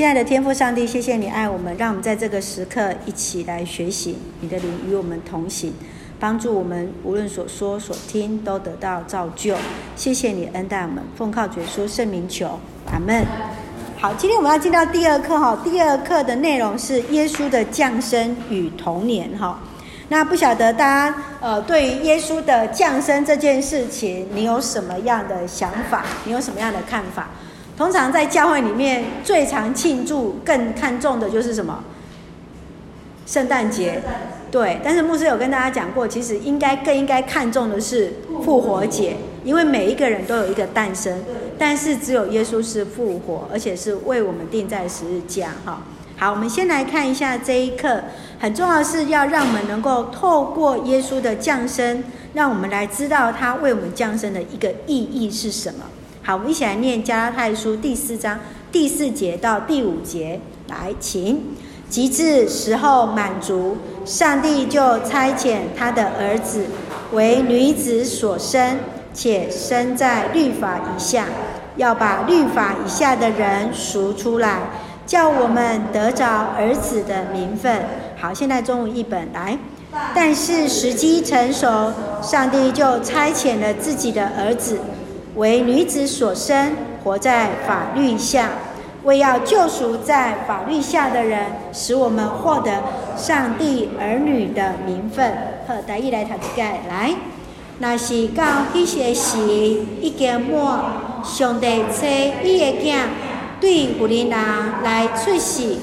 亲爱的天父上帝，谢谢你爱我们，让我们在这个时刻一起来学习你的灵与我们同行，帮助我们无论所说所听都得到造就。谢谢你恩待我们，奉靠主耶圣名求，阿门。好，今天我们要进到第二课哈，第二课的内容是耶稣的降生与童年哈。那不晓得大家呃，对于耶稣的降生这件事情，你有什么样的想法？你有什么样的看法？通常在教会里面最常庆祝、更看重的就是什么？圣诞节。对，但是牧师有跟大家讲过，其实应该更应该看重的是复活节，因为每一个人都有一个诞生，但是只有耶稣是复活，而且是为我们定在十日架。哈，好，我们先来看一下这一课，很重要的是要让我们能够透过耶稣的降生，让我们来知道他为我们降生的一个意义是什么。好，我们一起来念加拉太书第四章第四节到第五节。来，请。及至时候满足，上帝就差遣他的儿子为女子所生，且生在律法以下，要把律法以下的人赎出来，叫我们得着儿子的名分。好，现在中文译本来。但是时机成熟，上帝就差遣了自己的儿子。为女子所生，活在法律下，为要救赎在法律下的人，使我们获得上帝儿女的名分。好，大家来读一下来。那是到迄些时已经满，上帝差伊的囝对妇人来出世，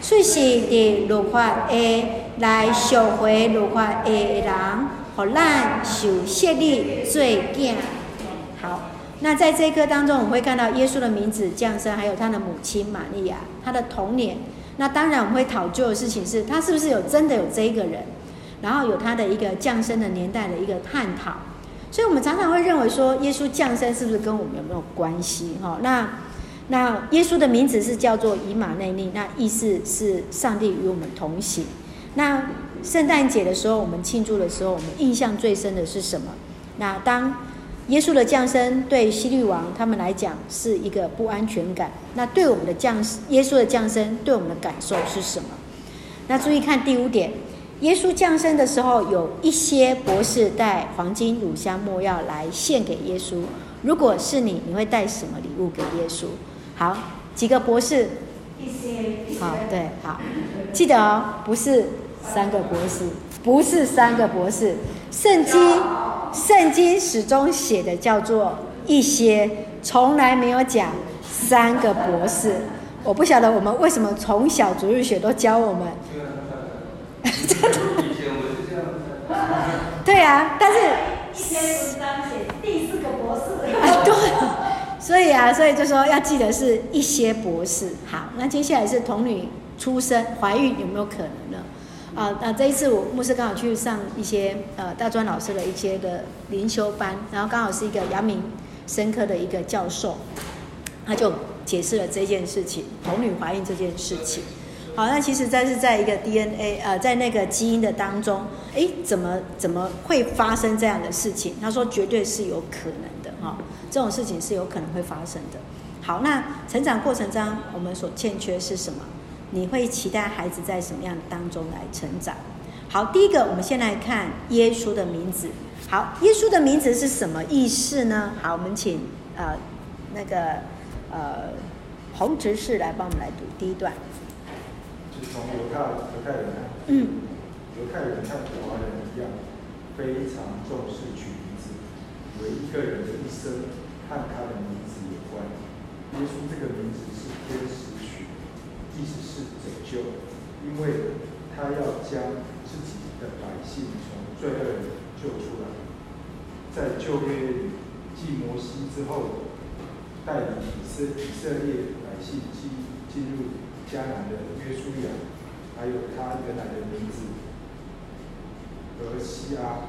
出世的如法的来赎回如法的人，互咱受设立做囝。那在这一课当中，我们会看到耶稣的名字降生，还有他的母亲玛利亚，他的童年。那当然，我们会讨究的事情是，他是不是有真的有这一个人，然后有他的一个降生的年代的一个探讨。所以，我们常常会认为说，耶稣降生是不是跟我们有没有关系？哈，那那耶稣的名字是叫做以马内利，那意思是上帝与我们同行。那圣诞节的时候，我们庆祝的时候，我们印象最深的是什么？那当耶稣的降生对希律王他们来讲是一个不安全感。那对我们的降耶稣的降生对我们的感受是什么？那注意看第五点，耶稣降生的时候，有一些博士带黄金、乳香、没药来献给耶稣。如果是你，你会带什么礼物给耶稣？好，几个博士？一些。好，对，好，记得哦，不是三个博士，不是三个博士，圣经。圣经始终写的叫做一些，从来没有讲三个博士。我不晓得我们为什么从小主日学都教我们。对啊，但是一篇文章写第四个博士。啊，对，所以啊，所以就说要记得是一些博士。好，那接下来是童女出生怀孕有没有可能呢？啊，那这一次我牧师刚好去上一些呃大专老师的一些的灵修班，然后刚好是一个阳明生科的一个教授，他就解释了这件事情，童女怀孕这件事情。好，那其实在是在一个 DNA 呃，在那个基因的当中，诶，怎么怎么会发生这样的事情？他说绝对是有可能的哈，这种事情是有可能会发生的。好，那成长过程中我们所欠缺是什么？你会期待孩子在什么样当中来成长？好，第一个，我们先来看耶稣的名字。好，耶稣的名字是什么意思呢？好，我们请呃那个呃洪执事来帮我们来读第一段。是从犹太犹太人，嗯，犹太人像华人一样，非常重视取名字，为一个人的一生和他的名字有关。耶稣这个名字是天使。意思是拯救，因为他要将自己的百姓从罪恶里救出来。在旧约里，继摩西之后，带领以色以色列百姓进进入迦南的约书亚，还有他原来的名字何西阿，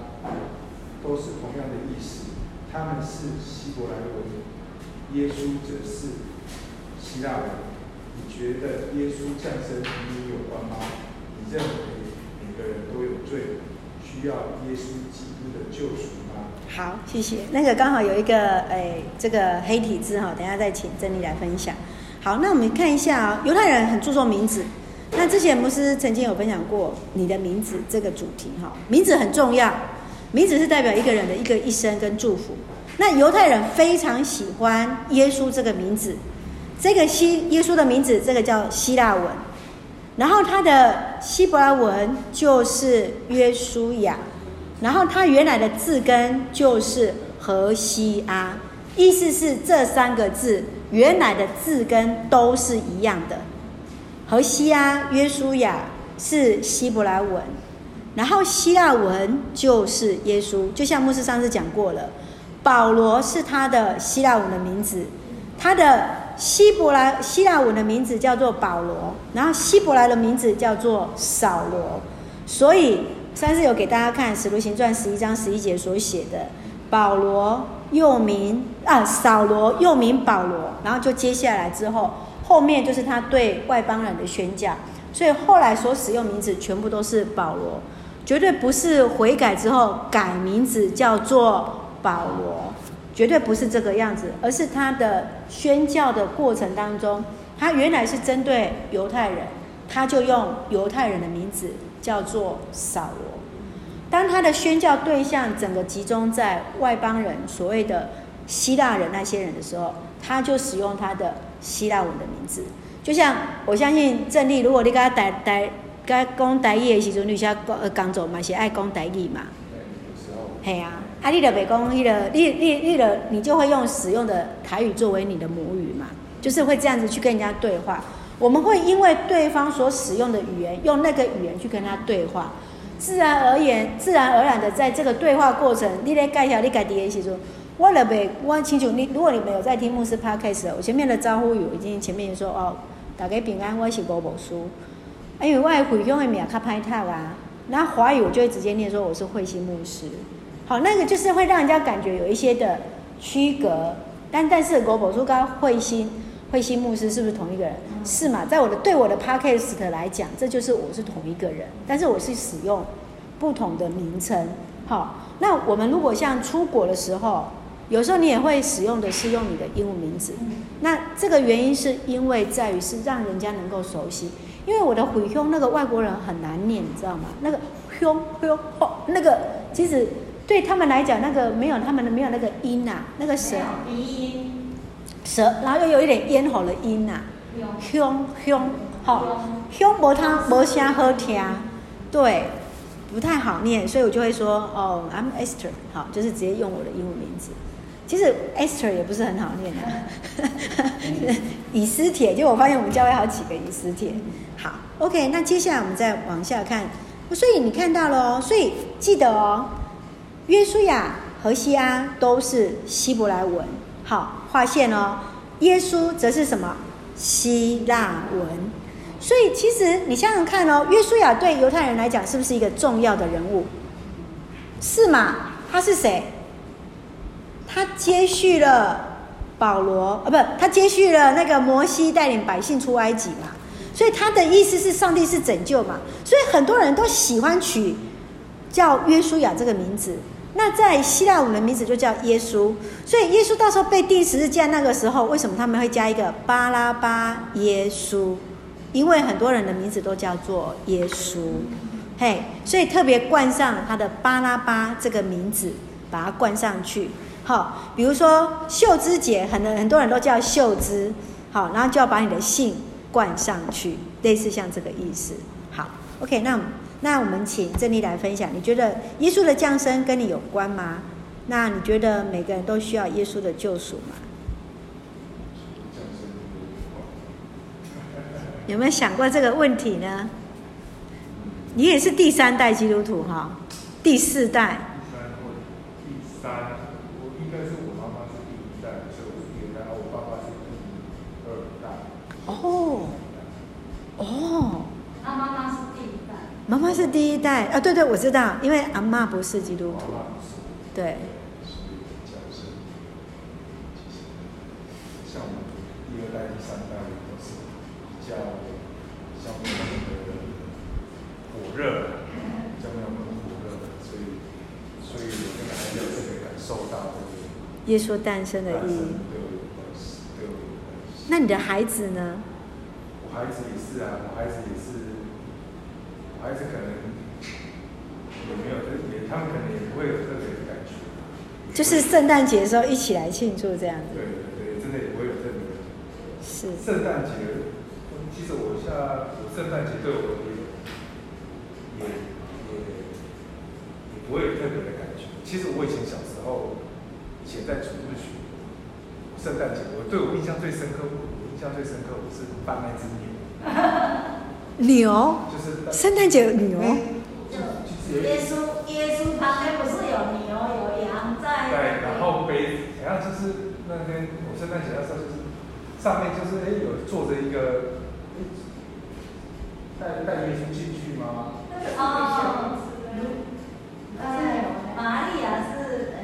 都是同样的意思。他们是希伯来文，耶稣则是希腊文。你觉得耶稣降生与你有关吗？你认为每个人都有罪，需要耶稣基督的救赎吗？好，谢谢。那个刚好有一个诶，这个黑体字哈，等下再请珍妮来分享。好，那我们看一下啊、哦，犹太人很注重名字。那之前牧师曾经有分享过你的名字这个主题哈，名字很重要，名字是代表一个人的一个一生跟祝福。那犹太人非常喜欢耶稣这个名字，这个希耶稣的名字，这个叫希腊文，然后他的希伯来文就是约书亚，然后他原来的字根就是何西阿，意思是这三个字原来的字根都是一样的。何西阿、约书亚是希伯来文，然后希腊文就是耶稣。就像牧师上次讲过了，保罗是他的希腊文的名字，他的希伯来希腊文的名字叫做保罗，然后希伯来的名字叫做扫罗。所以上次有给大家看《使徒行传》十一章十一节所写的，保罗又名啊扫罗又名保罗，然后就接下来之后。后面就是他对外邦人的宣讲，所以后来所使用名字全部都是保罗，绝对不是悔改之后改名字叫做保罗，绝对不是这个样子，而是他的宣教的过程当中，他原来是针对犹太人，他就用犹太人的名字叫做扫罗。当他的宣教对象整个集中在外邦人，所谓的希腊人那些人的时候，他就使用他的。希腊文的名字，就像我相信郑丽，如果你跟他台台跟讲台语的时阵，你写呃工作嘛是爱讲台语嘛。对，啊，啊你着别讲迄个，你你你着你就会用使用的台语作为你的母语嘛，就是会这样子去跟人家对话。我们会因为对方所使用的语言，用那个语言去跟他对话，自然而然，自然而然的在这个对话过程，你来介绍你家己的时阵。我了呗，我清楚你。如果你没有在听牧师 podcast，我前面的招呼语已经前面说哦，大家平安，我是吴宝书。因为我回乡的名较歹读啊，那华语我就会直接念说我是慧馨牧师。好，那个就是会让人家感觉有一些的区隔。但但是吴宝书跟慧心慧心牧师是不是同一个人？是嘛？在我的对我的 podcast 来讲，这就是我是同一个人，但是我是使用不同的名称。好，那我们如果像出国的时候。有时候你也会使用的是用你的英文名字，那这个原因是因为在于是让人家能够熟悉，因为我的悔凶那个外国人很难念，你知道吗？那个胸胸那个其实对他们来讲，那个没有他们的没有那个音呐、啊，那个舌鼻音舌，然后又有一点咽喉的音呐、啊，胸胸好胸没他没声好听，对，不太好念，所以我就会说哦，I'm Esther，好，就是直接用我的英文名字。其实 Esther 也不是很好念的，以斯帖。就我发现我们教会好几个以斯帖。好，OK，那接下来我们再往下看。所以你看到了哦，所以记得哦，约书亚、和西阿都是希伯来文。好，划线哦。耶稣则是什么？希腊文。所以其实你想想看哦，约书亚对犹太人来讲是不是一个重要的人物？是吗？他是谁？他接续了保罗啊，不，他接续了那个摩西带领百姓出埃及嘛，所以他的意思是上帝是拯救嘛，所以很多人都喜欢取叫约书亚这个名字。那在希腊文的名字就叫耶稣，所以耶稣到时候被钉十字架那个时候，为什么他们会加一个巴拉巴耶稣？因为很多人的名字都叫做耶稣，嘿，所以特别冠上他的巴拉巴这个名字，把它冠上去。好，比如说秀芝姐，很多很多人都叫秀芝，好，然后就要把你的姓冠上去，类似像这个意思。好，OK，那那我们请郑丽来分享，你觉得耶稣的降生跟你有关吗？那你觉得每个人都需要耶稣的救赎吗？有没有想过这个问题呢？你也是第三代基督徒哈，第四代。第三。哦，哦，他妈妈是第一是第一代啊，对对，我知道，因为阿妈不是基督徒，对。像我们第二代、第三代都是比较像我们的火热，像我们火热，所以所以我们还要特别感受到这个耶稣诞生的意义。那你的孩子呢？我孩子也是啊，我孩子也是，我孩子可能有没有，也他们可能也不会有特别的感觉。就是圣诞节的时候一起来庆祝这样子。对对对，真的也不会有特别的。是。圣诞节，其实我像圣诞节对我也也也也不会有特别的感觉。其实我以前小时候，以前在主日学，圣诞节我对我印象最深刻，我印象最深刻我是扮那只牛。牛。就是。圣诞节有牛。耶稣耶稣旁边不是有牛有羊在？对，然后背，然后就是那天我圣诞节的时候，就是上面就是哎有坐着一个，带带耶稣进去吗？哦，哎，玛利亚是哎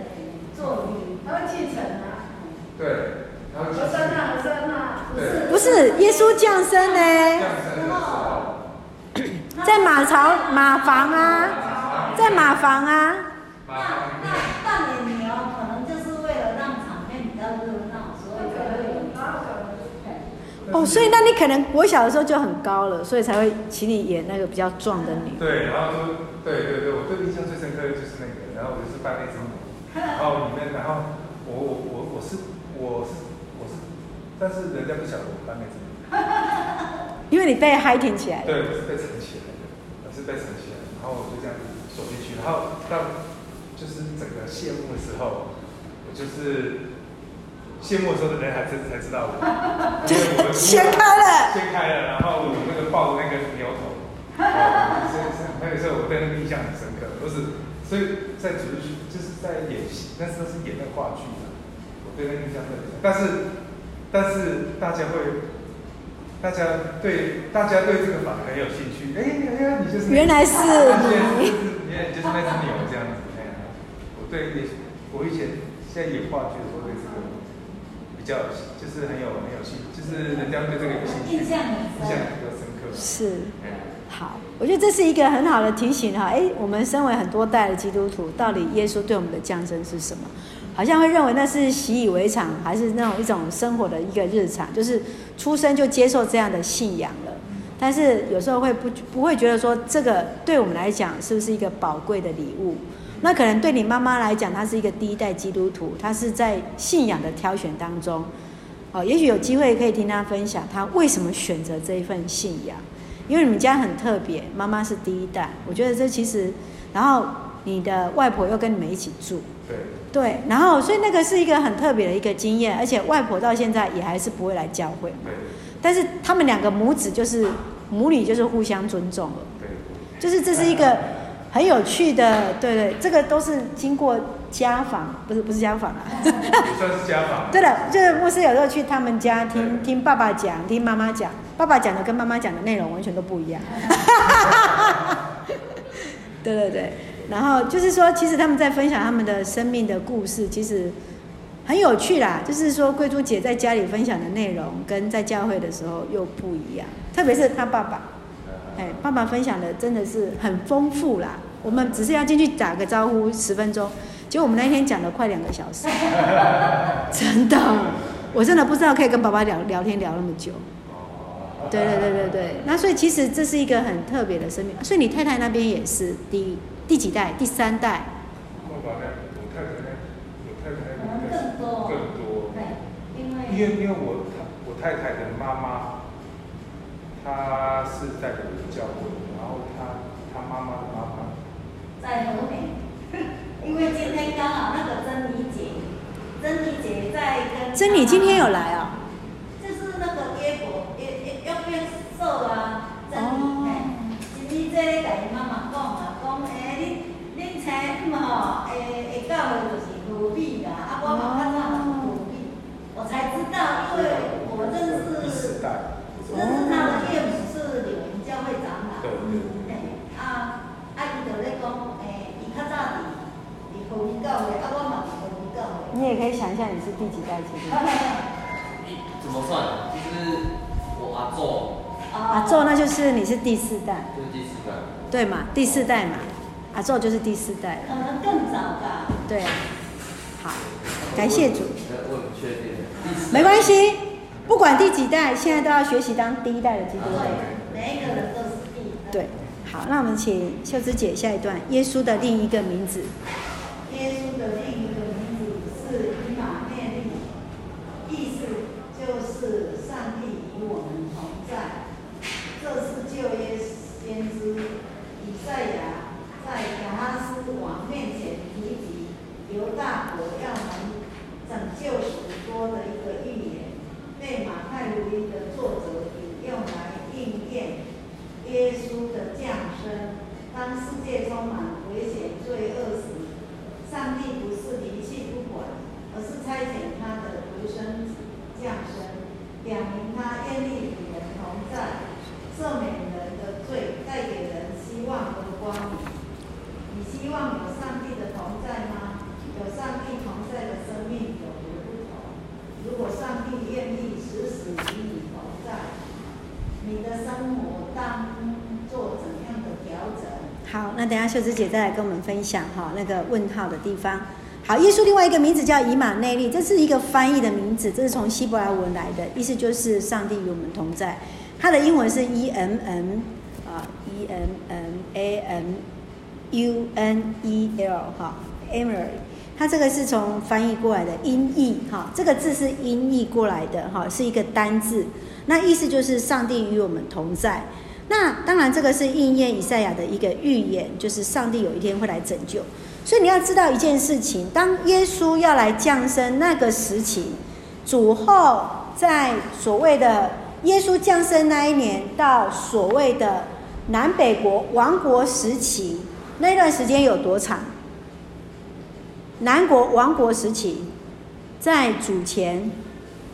坐女，他会继承啊。对，然后。和尚啊，和尚啊，对。不是耶稣降生呢？降生的时候。在马槽马房啊，在马房啊。那那扮演牛可能就是为了让场面比较热闹，所以才会有。哦，所以那你可能我小的时候就很高了，所以才会请你演那个比较壮的女。对，然后就，对对对，我最印象最深刻的就是那个，然后我就是扮那只母，然后里面，然后我我我我是我是我是，但是人家不晓得我扮那只母。因为你被 hiking 起来。对，我是被撑起来是被撑起来，然后我就这样子走进去，然后到就是整个谢幕的时候，我就是。谢幕的时候的人还真才知道我，因为我们掀开了，掀开了，然后我那个抱着那个牛头，哦，所以那个时候我对那个印象很深刻，都是所以在主日学就是在演戏，那时候是演那个话剧的，我对那个印象特别深，但是但是大家会，大家对大家对这个法很有兴趣，哎哎呀，你就是原来是你，原来就是那只牛这样子，哎呀，我对我以前现在演话剧的时候对这个。比较就是很有很有兴趣，就是人家对这个有兴趣，印象印象比较深刻。是，好，我觉得这是一个很好的提醒哈。哎，我们身为很多代的基督徒，到底耶稣对我们的降生是什么？好像会认为那是习以为常，还是那种一种生活的一个日常，就是出生就接受这样的信仰了。但是有时候会不不会觉得说这个对我们来讲是不是一个宝贵的礼物？那可能对你妈妈来讲，她是一个第一代基督徒，她是在信仰的挑选当中，哦，也许有机会可以听她分享，她为什么选择这一份信仰。因为你们家很特别，妈妈是第一代，我觉得这其实，然后你的外婆又跟你们一起住，对，对，然后所以那个是一个很特别的一个经验，而且外婆到现在也还是不会来教会，对，但是他们两个母子就是母女就是互相尊重了，对，就是这是一个。很有趣的，对对，这个都是经过家访，不是不是家访啊，算是家访。对的，就是牧师有时候去他们家听听爸爸讲，听妈妈讲，爸爸讲的跟妈妈讲的内容完全都不一样。对 对对，然后就是说，其实他们在分享他们的生命的故事，其实很有趣啦。就是说，贵珠姐在家里分享的内容跟在教会的时候又不一样，特别是他爸爸。哎，爸爸分享的真的是很丰富啦。我们只是要进去打个招呼十分钟，结果我们那天讲了快两个小时，真的，我真的不知道可以跟爸爸聊聊天聊那么久。对对对对对，那所以其实这是一个很特别的生命。所以你太太那边也是第一第几代？第三代？我太太，我太太，我太太更多更多。对，因为因为因为我我太太的妈妈。他是在我们教会，然后他他妈妈的妈妈在和美，因为今天刚好那个珍妮姐，珍妮姐在跟珍妮今天有来啊、就是那个约伯约约约变瘦啊，珍妮哎，珍妮在跟伊妈妈讲啊，讲哎，恁恁猜嘛吼，诶诶，教会就是和美啦，啊，我嘛看到是和美，我才知道，因为我认识。这是他的岳母是柳营教会长老，对对对。啊，啊，伊就咧讲，诶，伊较早伫伫福音教会，啊，我嘛伫福音教会。你也可以想象你是第几代基督。怎么算？就是我阿祖。阿祖，那就是你是第四代。就是第四代。对嘛，第四代嘛，阿祖就是第四代。可能更早吧。对啊。好，感谢主。我不确定。没关系。不管第几代，现在都要学习当第一代的基督徒。每一个人都是第一代。对，好，那我们请秀芝姐下一段，耶稣的另一个名字。耶稣的另一个名字是以马内利，意思就是上帝与我们同在。这是旧约先知以赛亚在亚哈斯王面前提及犹大国要能拯救时说的一个预言，被马太福音的作者引用来应验耶稣的降生。当世界充满危险、罪恶时，上帝不是离弃不管，而是差遣他的独生子降生，表明他愿意与人同在，赦免人的罪，带给人希望和光明。你希望有上帝的同在吗？有上帝同在的生命有何不同？如果上帝愿意时时与你同在，你的生活当做怎样的调整？好，那等下秀芝姐再来跟我们分享哈，那个问号的地方。好，耶稣另外一个名字叫以马内利，这是一个翻译的名字，这是从希伯来文来的，意思就是上帝与我们同在。它的英文是 E M N 啊 E M N A M U N E L 哈，Emmanuel，它这个是从翻译过来的音译哈，这个字是音译过来的哈，是一个单字，那意思就是上帝与我们同在。那当然这个是应验以赛亚的一个预言，就是上帝有一天会来拯救。所以你要知道一件事情，当耶稣要来降生那个时期，主后在所谓的耶稣降生那一年到所谓的南北国亡国时期。那段时间有多长？南国亡国时期，在主前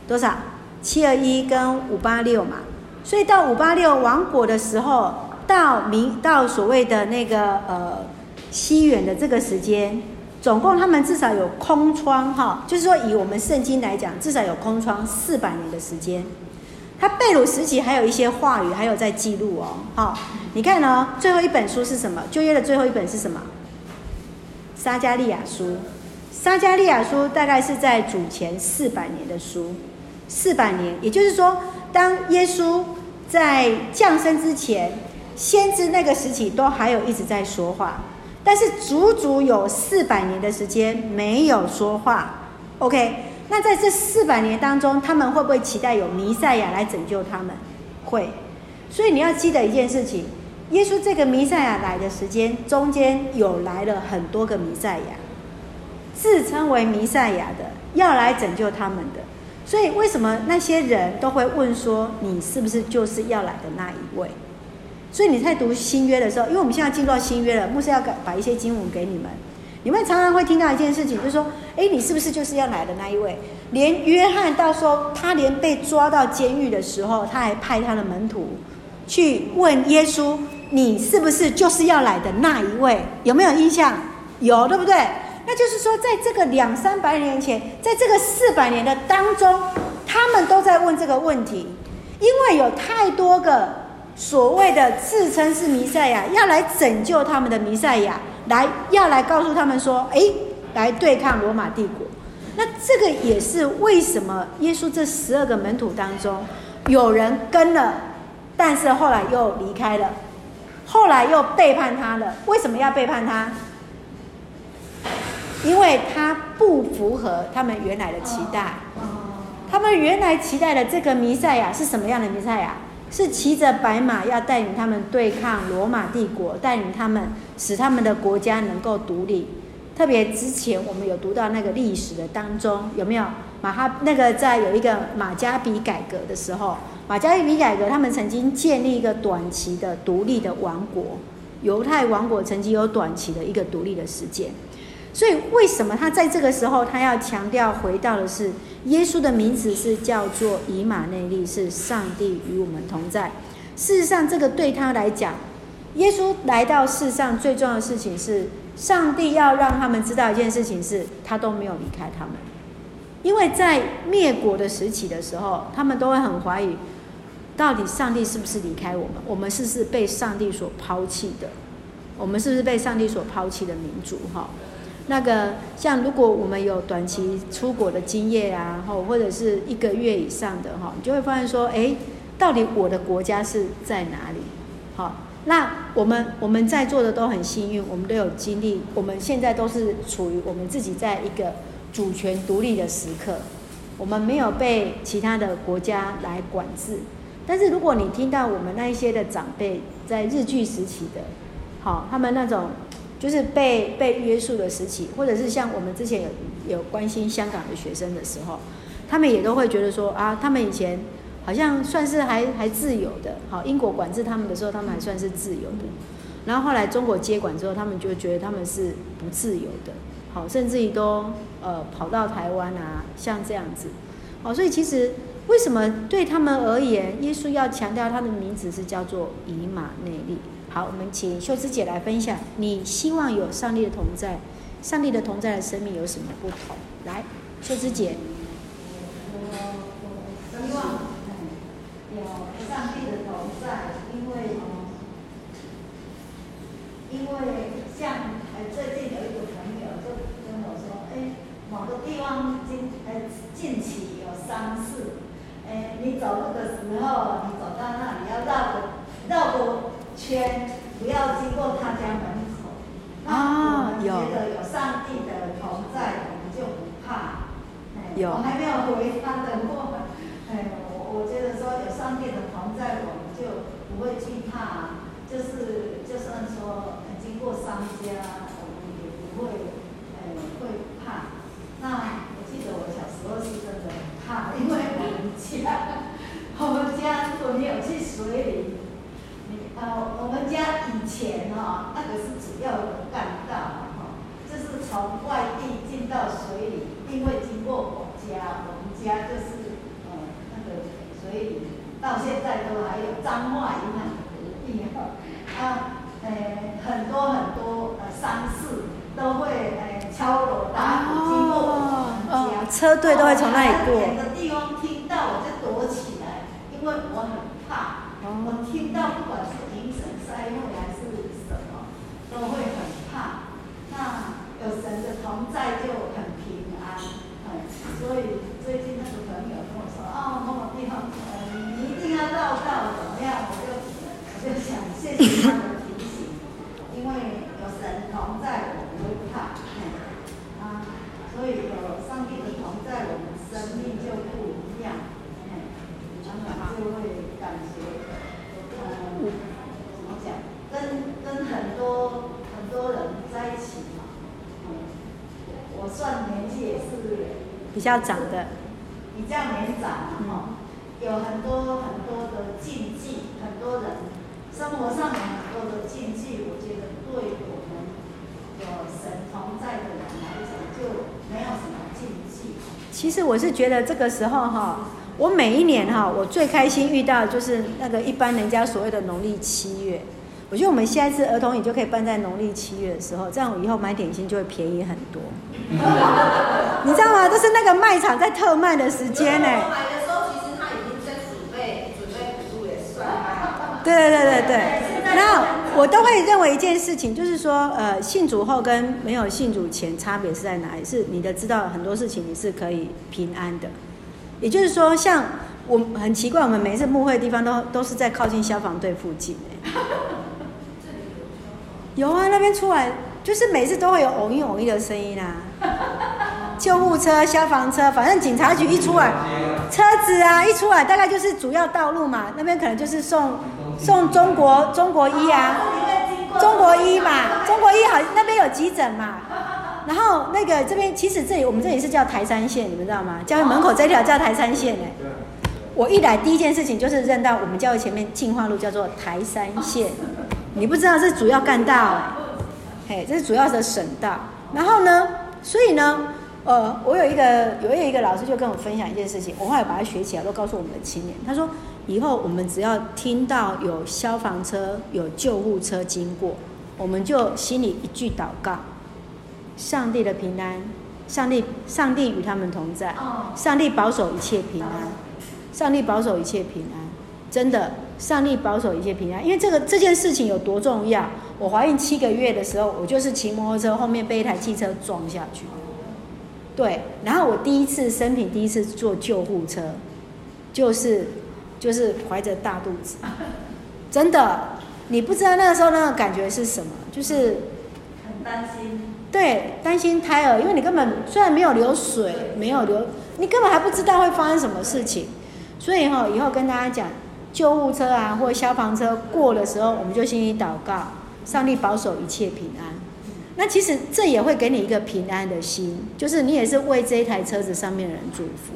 多少？七二一跟五八六嘛。所以到五八六亡国的时候，到明到所谓的那个呃西元的这个时间，总共他们至少有空窗哈，就是说以我们圣经来讲，至少有空窗四百年的时间。他被掳时期还有一些话语，还有在记录哦。好，你看哦，最后一本书是什么？旧约的最后一本是什么？撒迦利亚书。撒迦利亚书大概是在主前四百年的书，四百年，也就是说，当耶稣在降生之前，先知那个时期都还有一直在说话，但是足足有四百年的时间没有说话。OK。那在这四百年当中，他们会不会期待有弥赛亚来拯救他们？会。所以你要记得一件事情：耶稣这个弥赛亚来的时间中间有来了很多个弥赛亚，自称为弥赛亚的要来拯救他们的。所以为什么那些人都会问说：“你是不是就是要来的那一位？”所以你在读新约的时候，因为我们现在进入到新约了，牧师要把一些经文给你们。你们常常会听到一件事情，就是说，诶，你是不是就是要来的那一位？连约翰到时候，他连被抓到监狱的时候，他还派他的门徒去问耶稣：“你是不是就是要来的那一位？”有没有印象？有，对不对？那就是说，在这个两三百年前，在这个四百年的当中，他们都在问这个问题，因为有太多个所谓的自称是弥赛亚，要来拯救他们的弥赛亚。来，要来告诉他们说，诶，来对抗罗马帝国。那这个也是为什么耶稣这十二个门徒当中，有人跟了，但是后来又离开了，后来又背叛他了。为什么要背叛他？因为他不符合他们原来的期待。他们原来期待的这个弥赛亚是什么样的弥赛亚？是骑着白马，要带领他们对抗罗马帝国，带领他们使他们的国家能够独立。特别之前我们有读到那个历史的当中，有没有马哈那个在有一个马加比改革的时候，马加比改革他们曾经建立一个短期的独立的王国，犹太王国曾经有短期的一个独立的时间。所以，为什么他在这个时候，他要强调回到的是耶稣的名字是叫做以马内利，是上帝与我们同在。事实上，这个对他来讲，耶稣来到世上最重要的事情是，上帝要让他们知道一件事情是，他都没有离开他们。因为在灭国的时期的时候，他们都会很怀疑，到底上帝是不是离开我们？我们是不是被上帝所抛弃的？我们是不是被上帝所抛弃的民族？哈。那个像如果我们有短期出国的经验啊，或或者是一个月以上的哈，你就会发现说，哎，到底我的国家是在哪里？好，那我们我们在座的都很幸运，我们都有经历，我们现在都是处于我们自己在一个主权独立的时刻，我们没有被其他的国家来管制。但是如果你听到我们那一些的长辈在日据时期的，好，他们那种。就是被被约束的时期，或者是像我们之前有有关心香港的学生的时候，他们也都会觉得说啊，他们以前好像算是还还自由的，好，英国管制他们的时候，他们还算是自由的。然后后来中国接管之后，他们就觉得他们是不自由的，好，甚至于都呃跑到台湾啊，像这样子，好，所以其实为什么对他们而言，耶稣要强调他的名字是叫做以马内利？好，我们请秀芝姐来分享。你希望有上帝的同在，上帝的同在的生命有什么不同？来，秀芝姐。我我希望有上帝的同在，因为因为像呃最近有一个朋友就跟我说，哎，某个地方近呃近期有丧事，哎，你走路的时候，你走到那里要绕绕个。圈不要经过他家门口，啊，我们觉得有上帝的同在，我们就不怕。有，我还没有回他的过，哎，我我觉得说有上帝的同在，我们就不会惧怕。就是就算说经过商家，我们也不会，哎，会怕。那我记得我小时候是真的很怕，因为我们家，我们家如果没有去水里。呃，我们家以前哈、哦，那个是主要的干道哈，就是从外地进到水里，因为经过我家，我们家就是呃那个水里，到现在都还有彰化银行隔壁哈，啊，呃很多很多呃丧事都会呃敲锣打鼓经过我们家，哦、车队都会从那里过。远的地方听到我就躲起来，因为我很怕，我听到不管是。灾祸还是什么，都会很怕。那有神的同在就很平安。哎，所以最近那个朋友跟我说，哦，某某地方，呃，你一定要绕道怎么样？我就我就想谢谢他的提醒，因为有神同在，我不会怕。哎，啊，所以有上帝的同在，我们生命就不一样。哎，然后就会感觉，呃。跟跟很多很多人在一起嘛，嗯，我算年纪也是比较长的，比较年长嘛哈，有很多很多的禁忌，很多人生活上有很多的禁忌，我觉得对我们有神同在的人来讲就没有什么禁忌。其实我是觉得这个时候哈，我每一年哈，我最开心遇到就是那个一般人家所谓的农历七月。我觉得我们下一次儿童节就可以办在农历七月的时候，这样我以后买点心就会便宜很多。你知道吗？这是那个卖场在特卖的时间呢。买的时候，其实他已经在准备准备补助也算。对对对对对。然后我都会认为一件事情，就是说，呃，信主后跟没有信主前差别是在哪里？是你的知道很多事情你是可以平安的。也就是说，像我很奇怪，我们每一次幕会的地方都都是在靠近消防队附近有啊，那边出来就是每次都会有偶一偶一的声音啊，救护车、消防车，反正警察局一出来，车子啊一出来，大概就是主要道路嘛，那边可能就是送送中国中国医啊，中国医嘛，中国医好那边有急诊嘛，然后那个这边其实这里我们这里是叫台山线，你们知道吗？教会门口这条叫台三线哎，我一来第一件事情就是认到我们教会前面进化路叫做台山线。你不知道是主要干道哎，嘿，这是主要的省道。然后呢，所以呢，呃，我有一个有一个老师就跟我分享一件事情，我后来把它学起来，都告诉我们的青年。他说，以后我们只要听到有消防车、有救护车经过，我们就心里一句祷告：上帝的平安，上帝，上帝与他们同在，上帝保守一切平安，上帝保守一切平安，真的。上帝保守一切平安。因为这个这件事情有多重要？我怀孕七个月的时候，我就是骑摩托车后面被一台汽车撞下去。对，然后我第一次生平第一次坐救护车，就是就是怀着大肚子，真的，你不知道那个时候那个感觉是什么，就是很担心。对，担心胎儿，因为你根本虽然没有流水，没有流，你根本还不知道会发生什么事情，所以哈，以后跟大家讲，救护车啊或消防车过的时候，我们就心里祷告，上帝保守一切平安。那其实这也会给你一个平安的心，就是你也是为这一台车子上面的人祝福。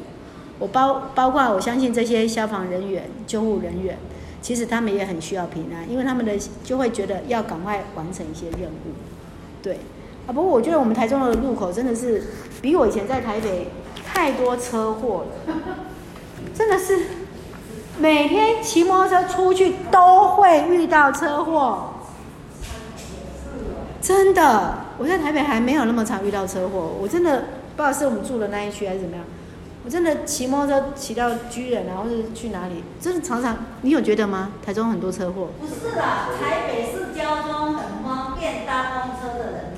我包包括我相信这些消防人员、救护人员，其实他们也很需要平安，因为他们的就会觉得要赶快完成一些任务。对啊，不过我觉得我们台中的路口真的是比我以前在台北太多车祸了，真的是每天骑摩托车出去都会遇到车祸。真的，我在台北还没有那么常遇到车祸。我真的不知道是我们住的那一区还是怎么样。我真的骑摩托车骑到居人然后是去哪里，真的常常。你有觉得吗？台中很多车祸？不是啦，台北市交通很方便，搭公车的人。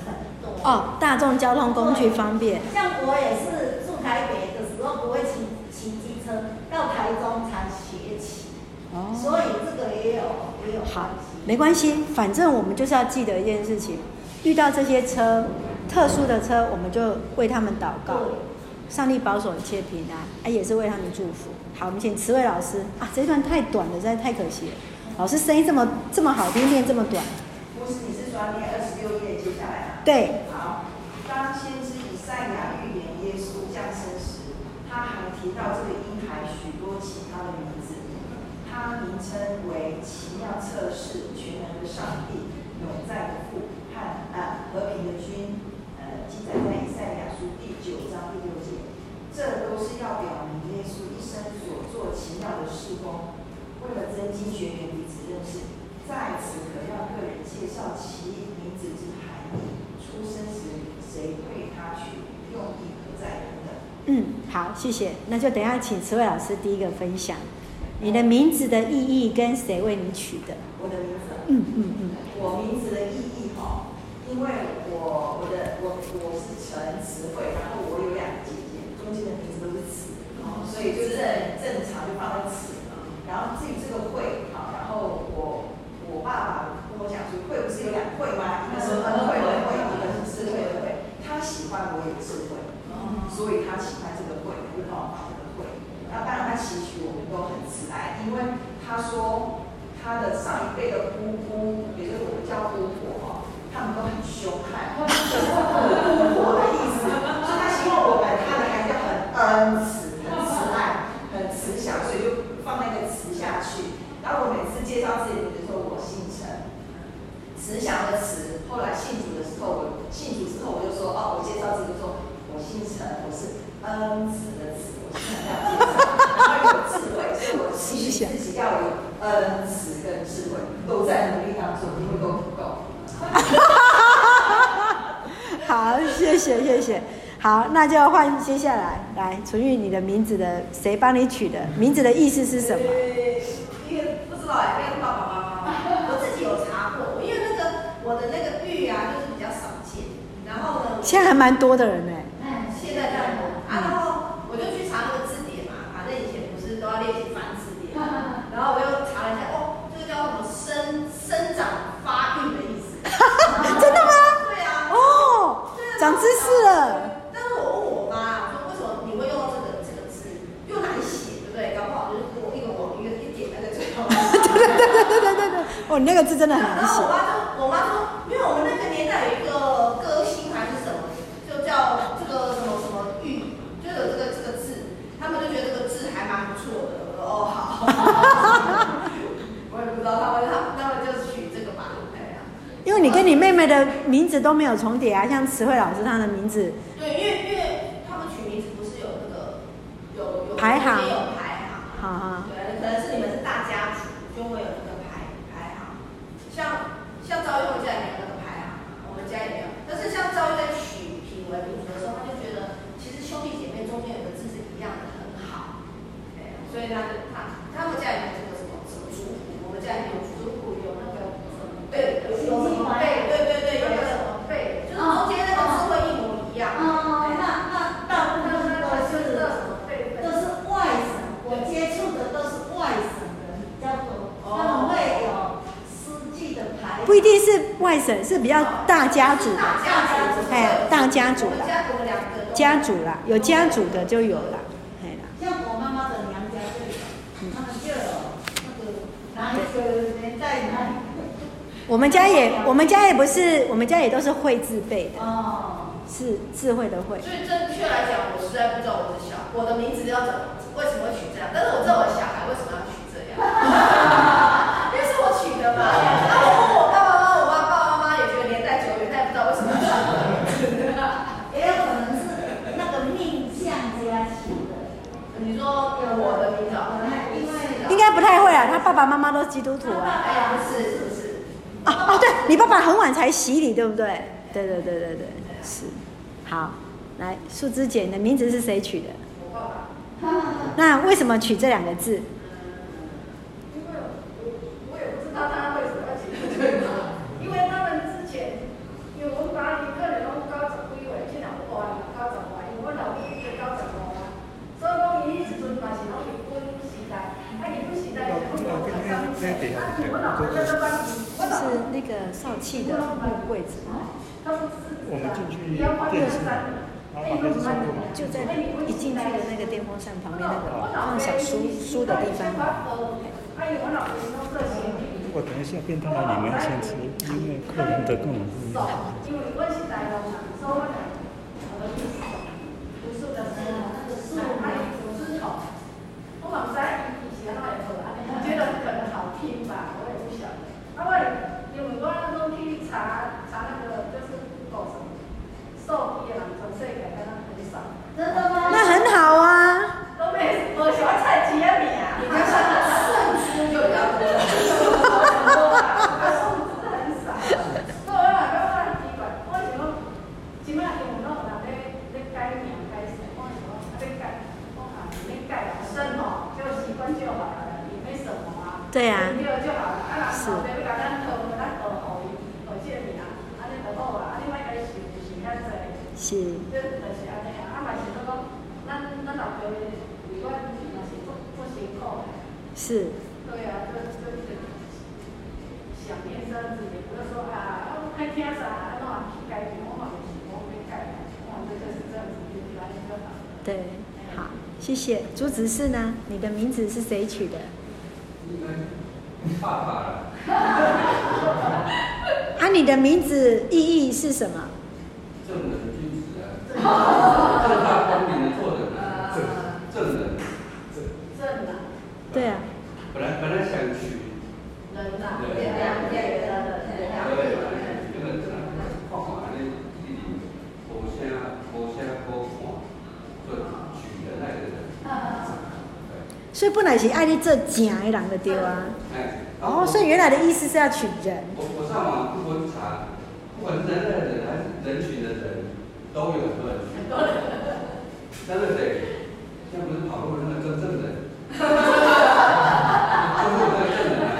哦，大众交通工具方便。像我也是住台北的时候不会骑骑机车，到台中才学骑。哦。所以这个也有也有。好，没关系，反正我们就是要记得一件事情。遇到这些车，特殊的车，我们就为他们祷告，上帝保守一切平安，啊，也是为他们祝福。好，我们请慈惠老师啊，这一段太短了，实在太可惜了。老师声音这么这么好听，念这么短。不是，你是说念二十六页接下来啊？对。当先知以赛亚预言耶稣降生时，他还提到这个婴孩许多其他的名字，他名称为奇妙测试、全能的上帝、永在的父。啊，和平的君，呃，记载在以赛亚书第九章第六节，这都是要表明耶稣一生所做奇妙的事工，为了增进学员彼此认识，在此可让个人介绍其名字之含义，出生时谁为他去，用意何在等等。嗯，好，谢谢。那就等一下请慈惠老师第一个分享，你的名字的意义跟谁为你取的？我的名字。嗯嗯嗯。我名字的意义哈。因为我我的我我是陈慈惠，然后我有两个姐姐，中间的名字都是慈，哦，所以就是正正常就放在慈。然后至于这个惠，好，然后我我爸爸跟我讲说，惠不是有两惠吗？一个是恩惠的惠，一个是智慧的慧。他喜欢我有智慧，所以他喜欢这个惠，就帮我放这个会。那当然他期许我们都很慈爱，因为他说他的上一辈的姑姑，也就是我们叫姑婆哈。他们都很凶悍，就是姑婆的意思，所以他希望我们他的孩子很恩爱、很慈祥，所以就放那个慈下去。然后我每次介绍自己的时候，我姓陈，慈祥的慈。后来信主的时候，我信主之后我就说，哦，我介绍自己说，我姓陈，我是恩慈的慈，我是这样介绍。要有智慧，所以我希望自己要有恩慈跟智慧，都在努力当中，因为都不够。好，谢谢谢谢。好，那就换接下来来纯玉，你的名字的谁帮你取的？名字的意思是什么？因为不知道哎，因为爸爸妈妈，我自己有查过，因为那个我的那个玉啊，就是比较少见。然后呢，现在还蛮多的人呢。嗯，现在在多。啊，然后我就去查那个字典嘛，反正以前不是都要练习翻字典。然后我又查了一下，哦，这个叫什么生生长发育的意思。真的吗？对啊。哦，长知识了。但是我问我妈，说为什么你会用到这个这个字，又难写，对不对？搞不好就是我一个我一个一点那个最后。对对对对对对对。哦，你那个字真的很难写。然后我妈就，我妈说，因为我们那个年代有一个歌星还是什么，就叫这个什么什么玉，就有这个这个字，他们就觉得这个字还蛮不错的。我说哦好。我也不知道他们他他们就取这个吧。你妹妹的名字都没有重叠啊，像词汇老师她的名字。对，因为因为他们取名字不是有那个有有排行，有排行。好哈。对，可能是你们是大家族，就会有那个排排行。像像赵玉华家也有那个排行，我们家也没有。但是像赵玉在取品为名字的时候，他就觉得其实兄弟姐妹中间有个字是一样的，很好。对，所以他就他他们家也没有这个什么什么族谱。不一定是外省，是比较大家族的，哎，大家族我们啦，家族啦，有家族的就有啦，哎啦，像我妈妈的娘家就有，他们就有那个哪一个年代哪里。我们家也，我们家也不是，我们家也都是会字辈的，哦，是智慧的慧。所以正确来讲，我实在不知道我的小我的名字要怎么为什么会取这样，但是我知道我的小孩为什么要取这样，因为是我取的嘛。然后我问我爸爸妈妈，我爸爸妈妈也觉得年代久远，他也不知道为什么要取这个名字。也有可能是那个命相家起的。你说我的名字啊，因为应该不太会啊，他爸爸妈妈都基督徒啊。哎呀，不是是不是？啊哦，对你爸爸很晚才洗礼，对不对？对对对对对，是。好，来，树枝姐，你的名字是谁取的？我爸爸。那为什么取这两个字？因为我我也不知道他为什么要取这个，因为他们之前，因为我们把你个人拢高十几岁，现在我大了高十外，因为我老爹也高十五啊，所以讲伊迄时阵嘛是拢日本时代，啊日本时代是拢有十三岁，啊我老爹在那边，我老是那个少气的木柜子，我们进去电视，就在一进去的那个电风扇旁边那个放小书书的地方。哎呦，我老爹都这些。我等一下便当了你们要先吃，因为客人的跟我们不一样。因为我是台湾人，所以我讲我的意思，读书的时候，那个书还有组织头，我嘛不知道以前那会好啊，我觉得可能好听吧，我也不晓得。啊，我因为我那时候去查查那个就是搞什么，兽医啊，全世界敢若很少，真的吗？那很好啊，都没无喜欢菜市啊名啊，你看上的圣书就比较多。啊，数字很少，所以我嘛感觉很奇怪，我想讲，即摆因为拢有人咧咧改名改姓，我想讲啊咧改，我啊咧改生吼，就习惯就好了，也没什么啊。对啊对就好了，啊人后面要甲咱讨，咱讨好伊，好这个名，安尼就好啊，啊你莫甲伊想想遐济，是这就是安尼啊，啊嘛是说讲，咱咱老爸为我嘛是做做辛苦的。是，对啊，就就一直想念这样子，也不是说啊，哦，还听啥，那么去改名，我嘛没我没改，我这就是这样子，就来就好。对，好，谢谢。朱执事呢？你的名字是谁取的？应该爸爸了。啊，你的名字意义是什么？正人君子啊，正大光明的做人啊，正正人。正啊，对啊，本来本来想取，人呐，对两两个人的对，两那个个这个看法呢，一定无声无声无看，做取人来的人。所以本来是爱你做正的人的对啊。哎，哦，所以原来的意思是要取人。我我上网不观查，不管是人类的人还是人群的人，都有很多人取。真的得，现在不是跑路那个真正人，就是那个正人啊。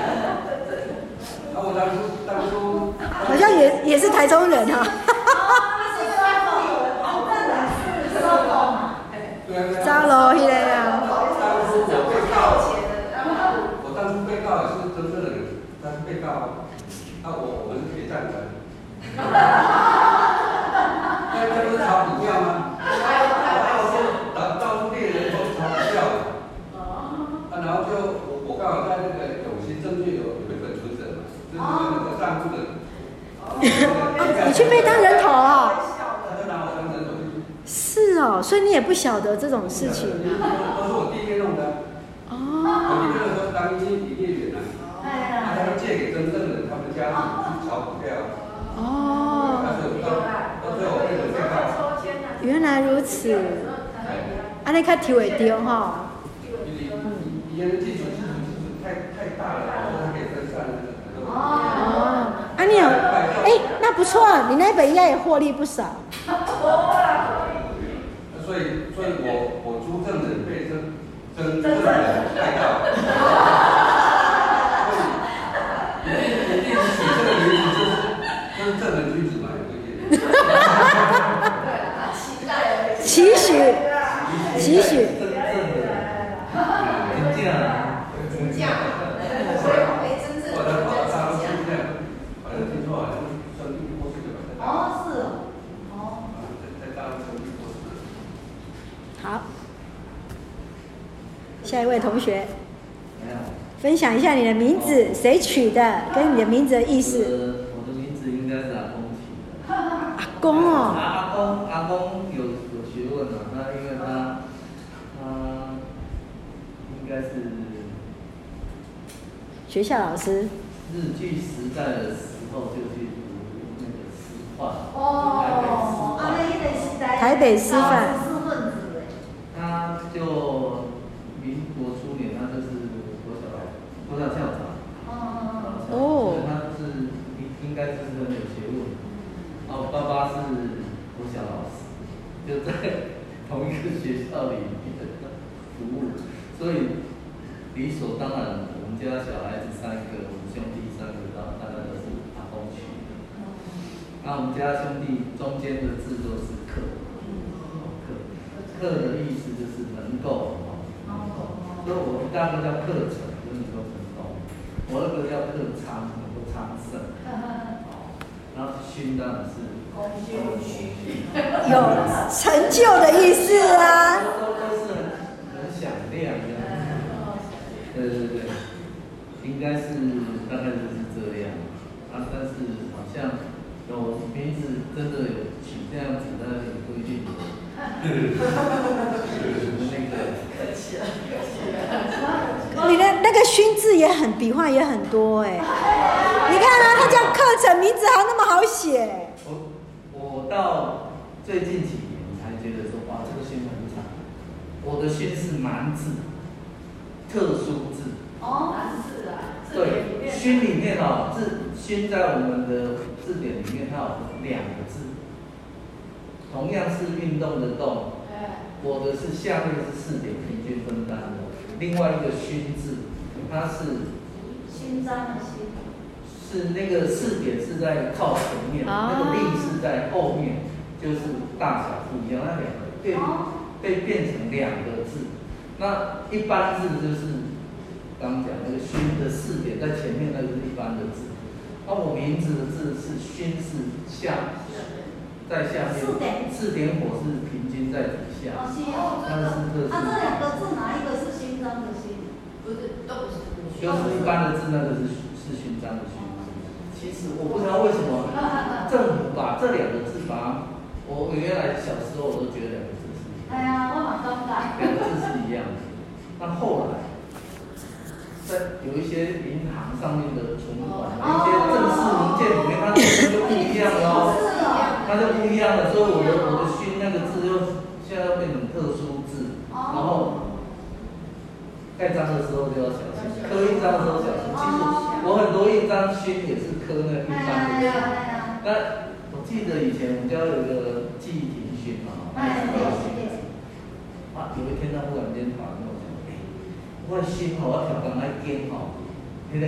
然后我当初当初，好像也也是台中人哈、对啊对啊。糟咯，迄个啊，当初我被告，我当初被告也是真正的人，他是被告啊，啊我我们可以站的，那这不是炒股票吗？到处到到处猎人都炒股票，啊然后就我我刚好在那个永兴证券有有一本存折嘛，就是那个账户的，你去被当人头啊、他就拿我当人头去，是哦，所以你也不晓得这种事情啊。都是我弟弟弄的，哦，我弟弟那时候当营营业员啊。他要借给真正哦，原来如此，安尼较抽会到吼。哦，啊你，哎，那不错，你那本应该也获利不少。所以所以我我租证人被真真正人害到，期许，期许。哦，是，哦。好，下一位同学，分享一下你的名字，谁取的？跟你的名字的意思。我的名字应该是阿公起的。阿公哦，阿公，阿公。学校老师。日据时代的时候就去读那个师范。哦。啊，那个时代。台北师范。他就民国初年，他就是国小来，国小校长。哦。所以他是应应该是很有学问。然后爸爸是国小老师，就在同一个学校里面服务，所以理所当然，我们家小孩子三个，我们兄弟三个，然后大概都是阿公取的。那我们家兄弟中间的字都是克，克，克的意思就是能够，所以我们大个叫克成，就能够成功；我那个叫克昌，能够昌盛。然后勋当然是功勋勋，有成就的意思啊。都都是很很响亮的。对对对，应该是大概就是这样。啊，但是好像有名字真的有取这样子的规定。哈哈哈哈那个客气了，客气了。你的那个勋字也很笔画也很多哎。你看啊，他叫克成，名字还那么好写。我我到最近几年才觉得说，哇，这个勋很长。我的勋是满字，特殊字。哦，满字啊。对，勋里面哦，字勋在我们的字典里面，它有两个字，同样是运动的动。我的是下面是四点平均分担的，另外一个勋字，它是勋章的勋。是那个四点是在靠前面，啊、那个力是在后面，就是大小不一样。那两个被、啊、被变成两个字，那一般字就是刚讲那个勋的四点在前面，那个是一般的字。那我名字的字是勋是下，在下面，四点四点火是平均在底下。哦，是哦，真的。啊，这两个字哪一个是勋章的勋？不是，都不是。就是一般的字，那个是是勋章的勋。其实我不知道为什么 政府把这两个字把，我我原来小时候我都觉得两个字是，哎呀，我蛮尴尬。两个字是一样的，但后来在有一些银行上面的存款，有一些正式文件里面，它就不一样了，它就不一样了。所以我的我的勋那个字又现在又变成特殊字，然后盖章的时候就要小心，刻印章的时候小心。其实。我很多印章勋也是刻那印章的，那我记得以前我们家有个记忆亭勋嘛，哎，啊，有一天他忽然间跑来跟我心吼，我调刚来编吼，那个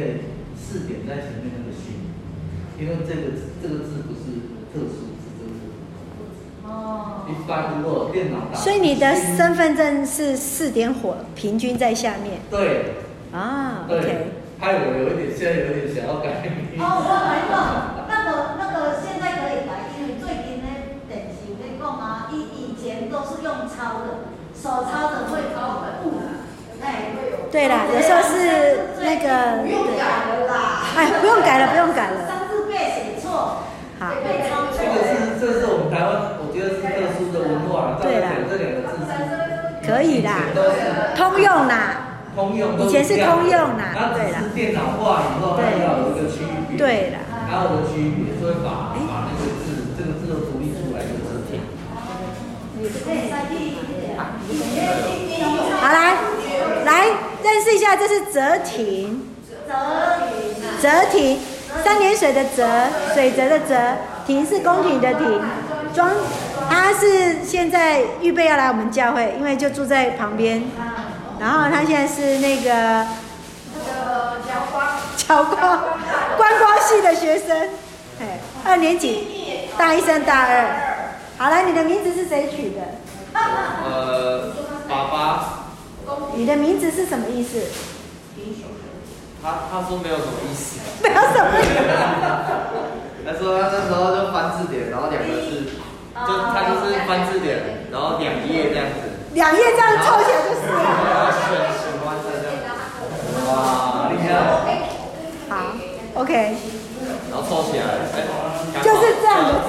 四点在前面那个心，因为这个这个字不是特殊字，这个是哦，一般如果电脑打，所以你的身份证是四点火，平均在下面。对，啊，对。Okay 害我有一点，现在有点想要改名。哦，我来讲，那个那个现在可以改，因为最近呢，电视有在讲啊，以以前都是用抄的，手抄的会抄本啊，哎，会有。对啦，有时候是那个。不用改了啦。哎，不用改了，不用改了。三字辈写错。好。这个是，这是我们台湾，我觉得是特殊的文化。对啦。这两个字是。可以啦。通用啦。通用以前是通用啦，对啦。电脑化以后，它要有一个区别。对啦。还有个区别，所以把把那个字，这个字都独立出来就是这样。好来，来认识一下，这是泽亭。泽亭，三点水的泽，水泽的泽，亭是宫廷的亭。庄，他是现在预备要来我们教会，因为就住在旁边。然后他现在是那个那个侨光，侨光观光系的学生，哎，二年级，大一升大二。好了，你的名字是谁取的？呃，爸爸。你的名字是什么意思？他他说没有什么意思。没有什么意思。他说他那时候就翻字典，然后两个字，就他就是翻字典，然后两页这样子。两页这样凑起来就是。哇，厉害！好，OK。然后凑起来，哎，就是这样的字。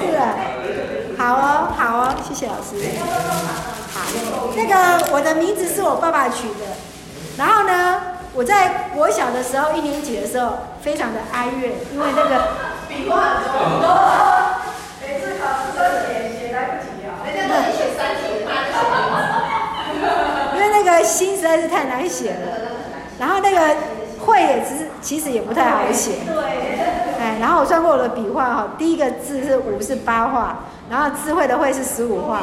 好哦，好哦，谢谢老师。那个我的名字是我爸爸取的，然后呢，我在我小的时候一年级的时候非常的哀怨，因为那个笔画很多，每次考试都写写来不及啊，人家都写三题，他因为那个心实在是太难写了，然后那个会也其实其实也不太好写。对，哎，然后我算过我的笔画哈，第一个字是五是八画，然后智慧的慧是十五画，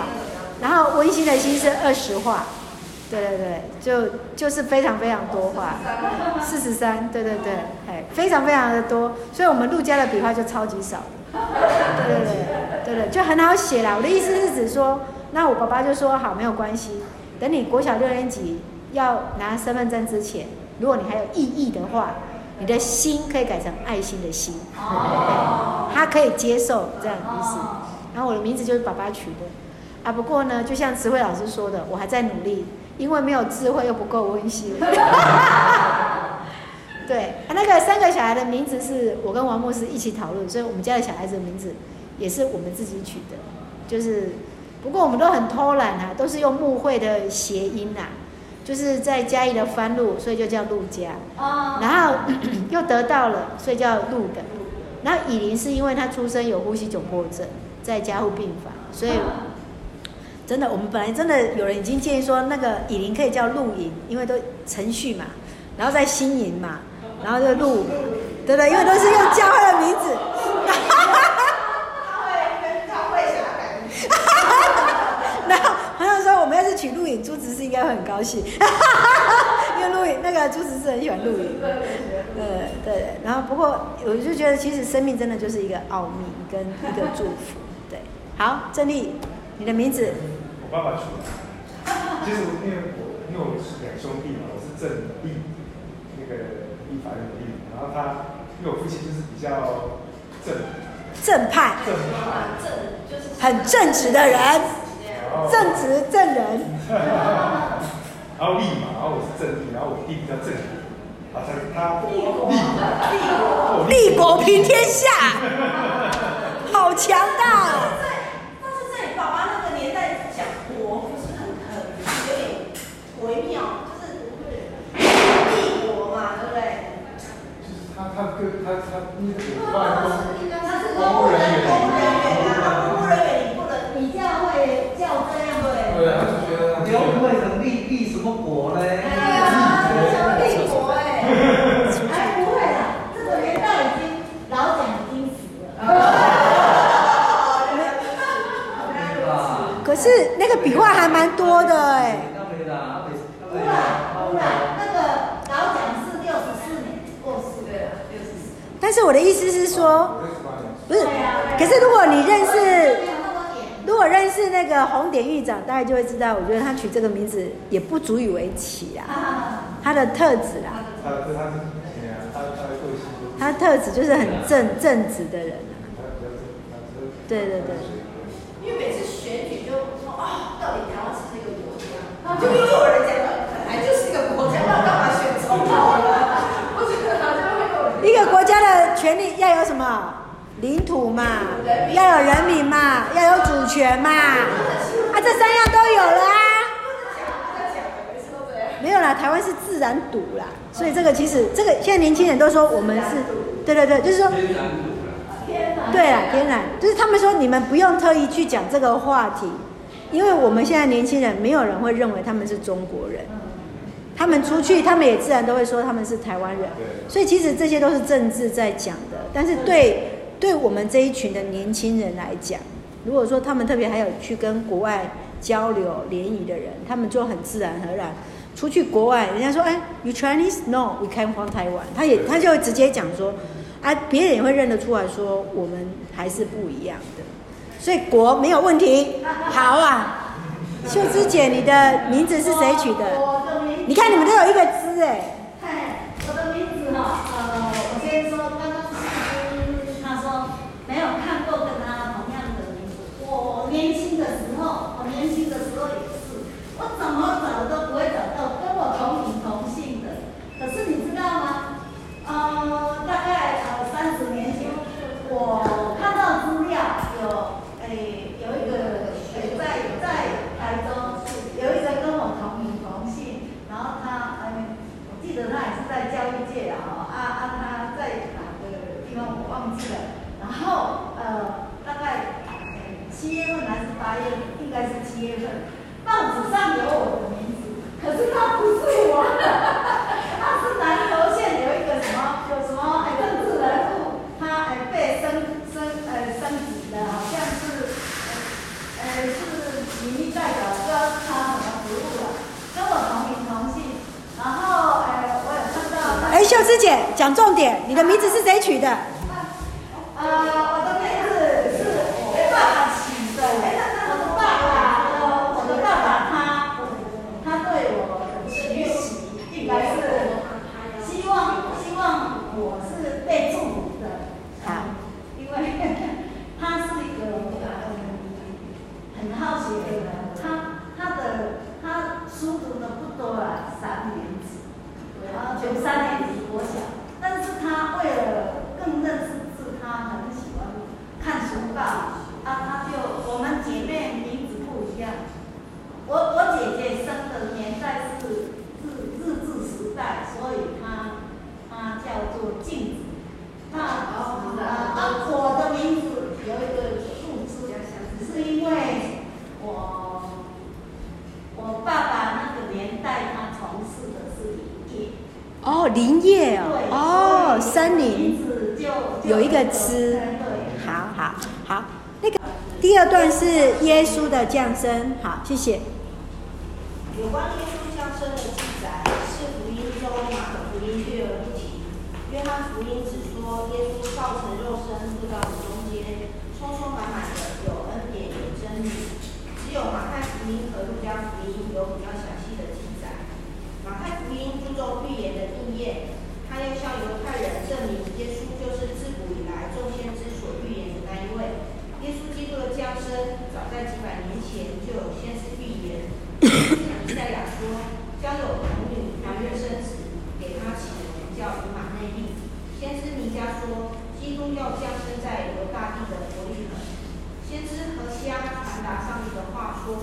然后温馨的心是二十画，对对对，就就是非常非常多画，四十三，对对对，哎，非常非常的多，所以我们陆家的笔画就超级少，对对对对对，就很好写啦。我的意思是指说，那我爸爸就说好，没有关系，等你国小六年级要拿身份证之前，如果你还有异议的话。你的心可以改成爱心的心，哦，他可以接受这样的意思。然后我的名字就是爸爸取的，啊，不过呢，就像慈慧老师说的，我还在努力，因为没有智慧又不够温馨。对，那个三个小孩的名字是我跟王牧师一起讨论，所以我们家的小孩子的名字也是我们自己取的，就是不过我们都很偷懒啊，都是用牧会的谐音啊。就是在嘉义的番路，所以就叫陆家。哦。然后 又得到了，所以叫陆的。然后以琳是因为他出生有呼吸窘迫症，在加护病房，所以真的，我们本来真的有人已经建议说，那个以林可以叫露营，因为都程序嘛，然后在新营嘛，然后就露，对对，因为都是用教会的名字。我们要是取录影，朱执事应该会很高兴，因为录影那个朱执事很喜欢录影。对对，然后不过我就觉得，其实生命真的就是一个奥秘跟一个祝福。对，好，正立，你的名字？我爸爸取的。其实因为我因为我是两兄弟嘛，我是正立，那个立法的立，然后他因为我父亲就是比较正正派，正派，正就是很正直的人。正直正人，然后立嘛，然后我是正立，然后我弟弟叫正国，好像他立国，立国平天下，好强大。可是那个笔画还蛮多的哎。不啦不啦，那个老蒋是六十四年过世的，六十四。但是我的意思是说，不是，可是如果你认识。如果认识那个红点狱长，大家就会知道，我觉得他取这个名字也不足以为奇啊。他的特质啦，他他的特质就是很正正直的人。对对对。因为每次选举就说啊，到底台湾是一个国家，就又有人讲本来就是一个国家，那干嘛选总统呢？我觉得好像会有一权利要有什么？领土嘛，要有人民嘛，要有主权嘛，啊，这三样都有了啊。没有啦，台湾是自然赌啦，所以这个其实这个现在年轻人都说我们是，对对对，就是说，对啊，天然，就是他们说你们不用特意去讲这个话题，因为我们现在年轻人没有人会认为他们是中国人，他们出去他们也自然都会说他们是台湾人，所以其实这些都是政治在讲的，但是对。对我们这一群的年轻人来讲，如果说他们特别还有去跟国外交流联谊的人，他们就很自然而然出去国外，人家说哎，You Chinese? No, we came from Taiwan。他也他就会直接讲说，啊，别人也会认得出来说我们还是不一样的，所以国没有问题。好啊，秀芝姐你的名字是谁取的？我的名字你看你们都有一个芝哎。看我的名字哈呃我先说刚刚秀芝她说没有看过跟她同样的名字我年轻的时候我年轻的时候也是我怎么忘记了。然后呃，大概七月份还是八月份，应该是七月份，报纸上有我的名字，可是他不是我，他是南投县有一个什么，有什么哎政治人物，他哎被升升呃升级的，好像是呃是民意代表，不知道是他什么职务了，跟我同名同姓。然后哎，我有看到。哎，秀芝姐讲重点，你的名字是谁取的？呃，我的名字是我爸爸起的。我的爸爸，呃，我的爸爸他，他对我的期许应该是希望希望我是被祝福的。好，因为他是一个很很好学的人，他他的他书读的不多啊，三年级，然后就三年级国小，但是他为了更认识。他很喜欢看书报，啊，他就我们姐妹名字不一样，我我姐姐生的年代是日日治时代，所以她她叫做静子，那啊啊我的名字有一个树枝，是因为我我爸爸那个年代他从事的是林业，哦林业哦，对哦森林。有一个词，好好好，那个第二段是耶稣的降生，好，谢谢。有关耶稣降生的记载是福音中马可福音略而不提，约翰福音只说耶稣道成肉身住到我们中间，充充满满的有恩典有真理。只有马太福音和路加福音有比较详细的记载。马太福音注重预言的应验。他要向犹太人证明，耶稣就是自古以来众先知所预言的那一位。耶稣基督的降生，早在几百年前就有先知预言。以赛亚说，将有童女怀孕生子，给他起的名叫以马内利。先知弥迦说，基督要降生在犹大地的伯利恒。先知何西阿传达上帝的话说，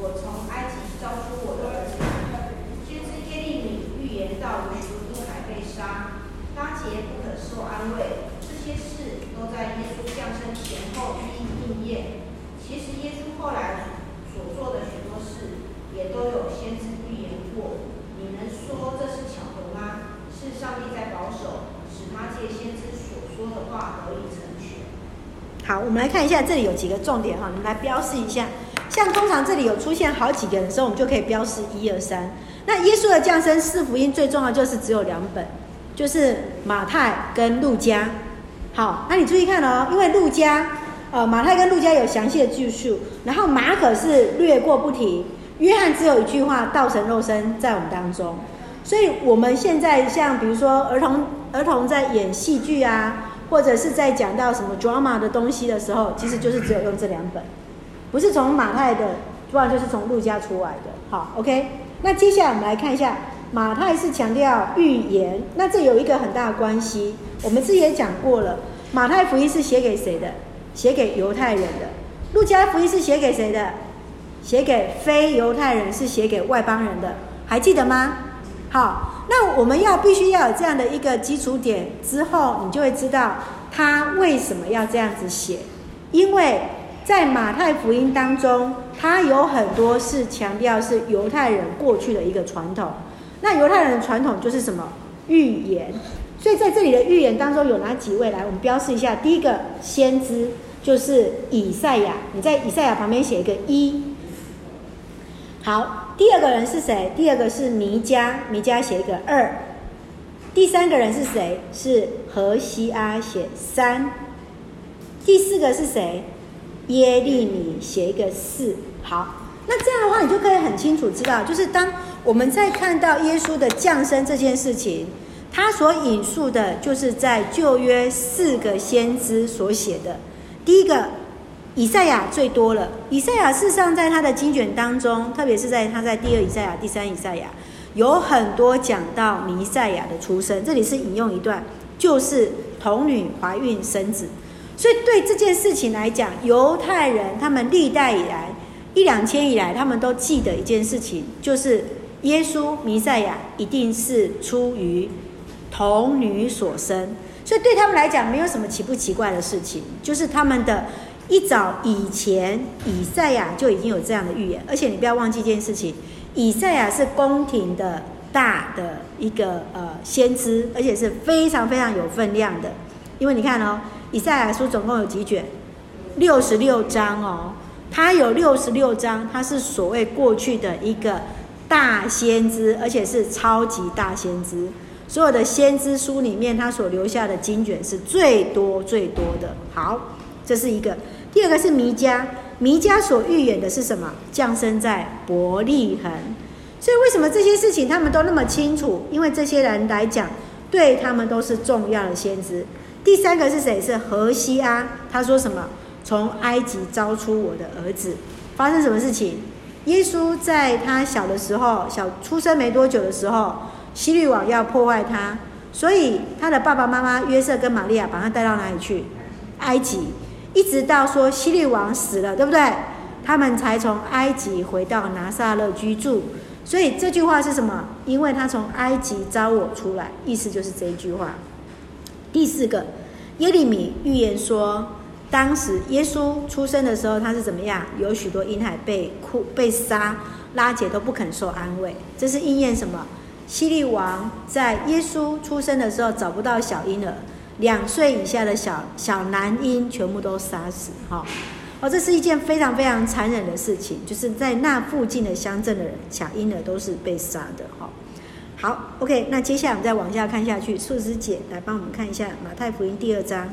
我从埃及招出我的儿子。先知耶利米预言到杀，拉结不可受安慰，这些事都在耶稣降生前后一一应验。其实耶稣后来所做的许多事，也都有先知预言过。你能说这是巧合吗？是上帝在保守，使他借先知所说的话得以成全。好，我们来看一下这里有几个重点哈，你们来标示一下。像通常这里有出现好几个人的时候，我们就可以标示一二三。那耶稣的降生四福音最重要就是只有两本。就是马太跟路加，好，那你注意看哦，因为路加，呃，马太跟路加有详细的叙述，然后马可是略过不提，约翰只有一句话，道成肉身在我们当中，所以我们现在像比如说儿童儿童在演戏剧啊，或者是在讲到什么 drama 的东西的时候，其实就是只有用这两本，不是从马太的，不然就是从路加出来的，好，OK，那接下来我们来看一下。马太是强调预言，那这有一个很大的关系。我们之前也讲过了，马太福音是写给谁的？写给犹太人的。路加福音是写给谁的？写给非犹太人，是写给外邦人的。还记得吗？好，那我们要必须要有这样的一个基础点之后，你就会知道他为什么要这样子写。因为在马太福音当中，他有很多是强调是犹太人过去的一个传统。那犹太人的传统就是什么预言？所以在这里的预言当中有哪几位？来，我们标示一下。第一个先知就是以赛亚，你在以赛亚旁边写一个一。好，第二个人是谁？第二个是弥迦，弥迦写一个二。第三个人是谁？是何西阿写三。第四个是谁？耶利米写一个四。好，那这样的话，你就可以很清楚知道，就是当。我们在看到耶稣的降生这件事情，他所引述的就是在旧约四个先知所写的。第一个，以赛亚最多了。以赛亚事实上在他的经卷当中，特别是在他在第二以赛亚、第三以赛亚，有很多讲到弥赛亚的出生。这里是引用一段，就是童女怀孕生子。所以对这件事情来讲，犹太人他们历代以来一两千以来，他们都记得一件事情，就是。耶稣弥赛亚一定是出于童女所生，所以对他们来讲没有什么奇不奇怪的事情，就是他们的一早以前以赛亚就已经有这样的预言，而且你不要忘记一件事情，以赛亚是宫廷的大的一个呃先知，而且是非常非常有分量的，因为你看哦，以赛亚书总共有几卷？六十六章哦，它有六十六章，它是所谓过去的一个大先知，而且是超级大先知。所有的先知书里面，他所留下的经卷是最多最多的。好，这是一个。第二个是弥迦，弥迦所预言的是什么？降生在伯利恒。所以为什么这些事情他们都那么清楚？因为这些人来讲，对他们都是重要的先知。第三个是谁？是何西阿，他说什么？从埃及招出我的儿子。发生什么事情？耶稣在他小的时候，小出生没多久的时候。希律王要破坏他，所以他的爸爸妈妈约瑟跟玛利亚把他带到哪里去？埃及，一直到说希律王死了，对不对？他们才从埃及回到拿撒勒居住。所以这句话是什么？因为他从埃及招我出来，意思就是这一句话。第四个，耶利米预言说，当时耶稣出生的时候，他是怎么样？有许多婴孩被哭被杀，拉姐都不肯受安慰。这是应验什么？希律王在耶稣出生的时候找不到小婴儿，两岁以下的小小男婴全部都杀死。哈，哦，这是一件非常非常残忍的事情，就是在那附近的乡镇的人，小婴儿都是被杀的。哈，好，OK，那接下来我们再往下看下去，素子姐来帮我们看一下马太福音第二章。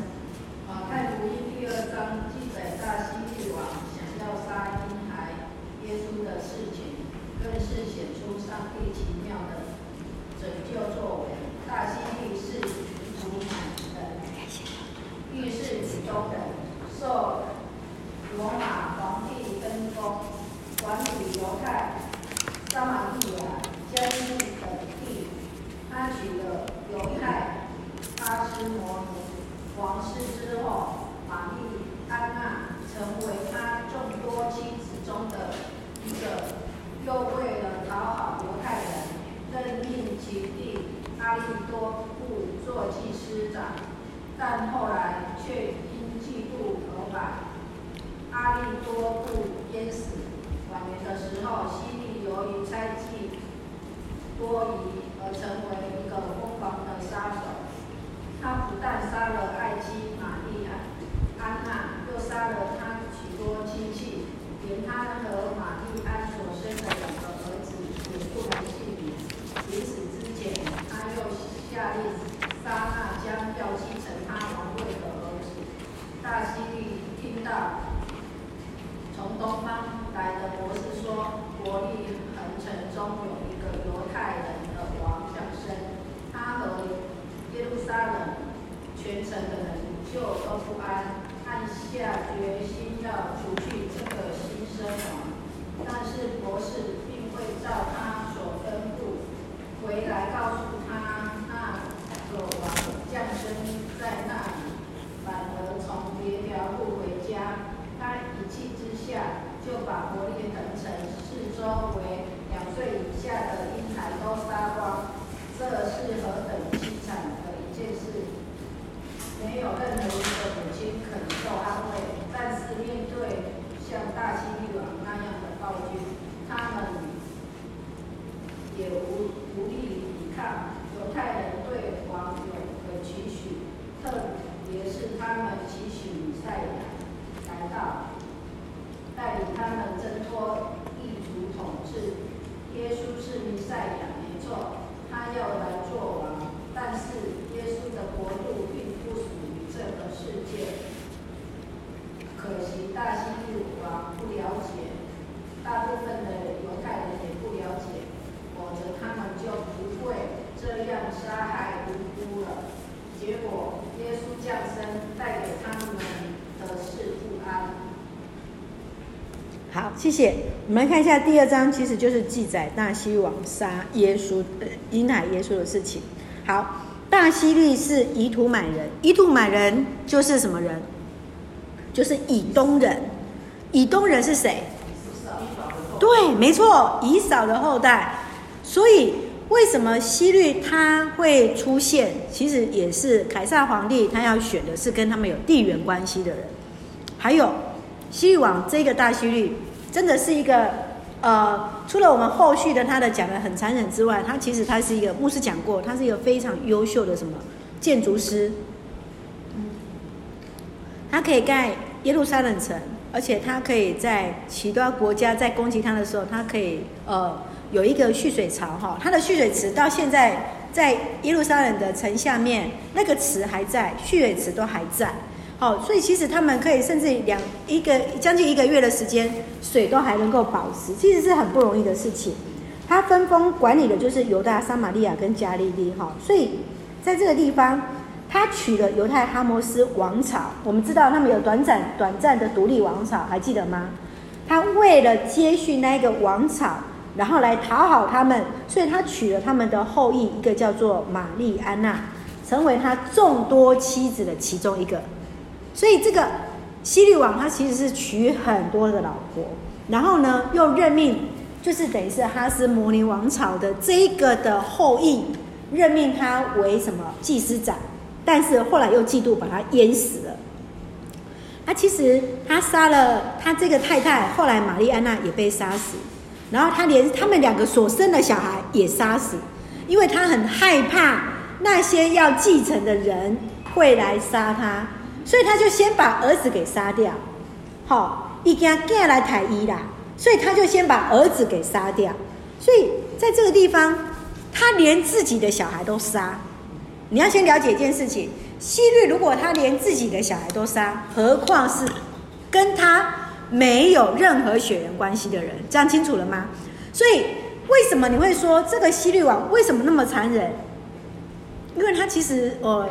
我们来看一下第二章，其实就是记载大希律王杀耶稣的婴孩耶稣的事情。好，大希律是以土满人，以土满人就是什么人？就是以东人。以东人是谁？对，没错，以扫的后代。所以为什么希律他会出现？其实也是凯撒皇帝他要选的是跟他们有地缘关系的人。还有希律王这个大希律，真的是一个呃，除了我们后续的他的讲的很残忍之外，他其实他是一个牧师讲过，他是一个非常优秀的什么建筑师。他可以盖耶路撒冷城，而且他可以在其他国家在攻击他的时候，他可以呃。有一个蓄水槽哈，他的蓄水池到现在在耶路撒冷的城下面，那个池还在，蓄水池都还在。好，所以其实他们可以甚至两一个将近一个月的时间，水都还能够保持，其实是很不容易的事情。他分封管理的就是犹大、撒玛利亚跟加利利哈，所以在这个地方，他娶了犹太哈摩斯王朝。我们知道他们有短暂短暂的独立王朝，还记得吗？他为了接续那个王朝。然后来讨好他们，所以他娶了他们的后裔，一个叫做玛丽安娜，成为他众多妻子的其中一个。所以这个西律王他其实是娶很多的老婆，然后呢又任命，就是等于是哈斯摩尼王朝的这一个的后裔，任命他为什么祭司长，但是后来又嫉妒把他淹死了。他其实他杀了他这个太太，后来玛丽安娜也被杀死。然后他连他们两个所生的小孩也杀死，因为他很害怕那些要继承的人会来杀他，所以他就先把儿子给杀掉。好，一家盖来抬一啦，所以他就先把儿子给杀掉。所以在这个地方，他连自己的小孩都杀。你要先了解一件事情：希律如果他连自己的小孩都杀，何况是跟他？没有任何血缘关系的人，讲清楚了吗？所以为什么你会说这个希律王为什么那么残忍？因为他其实，呃，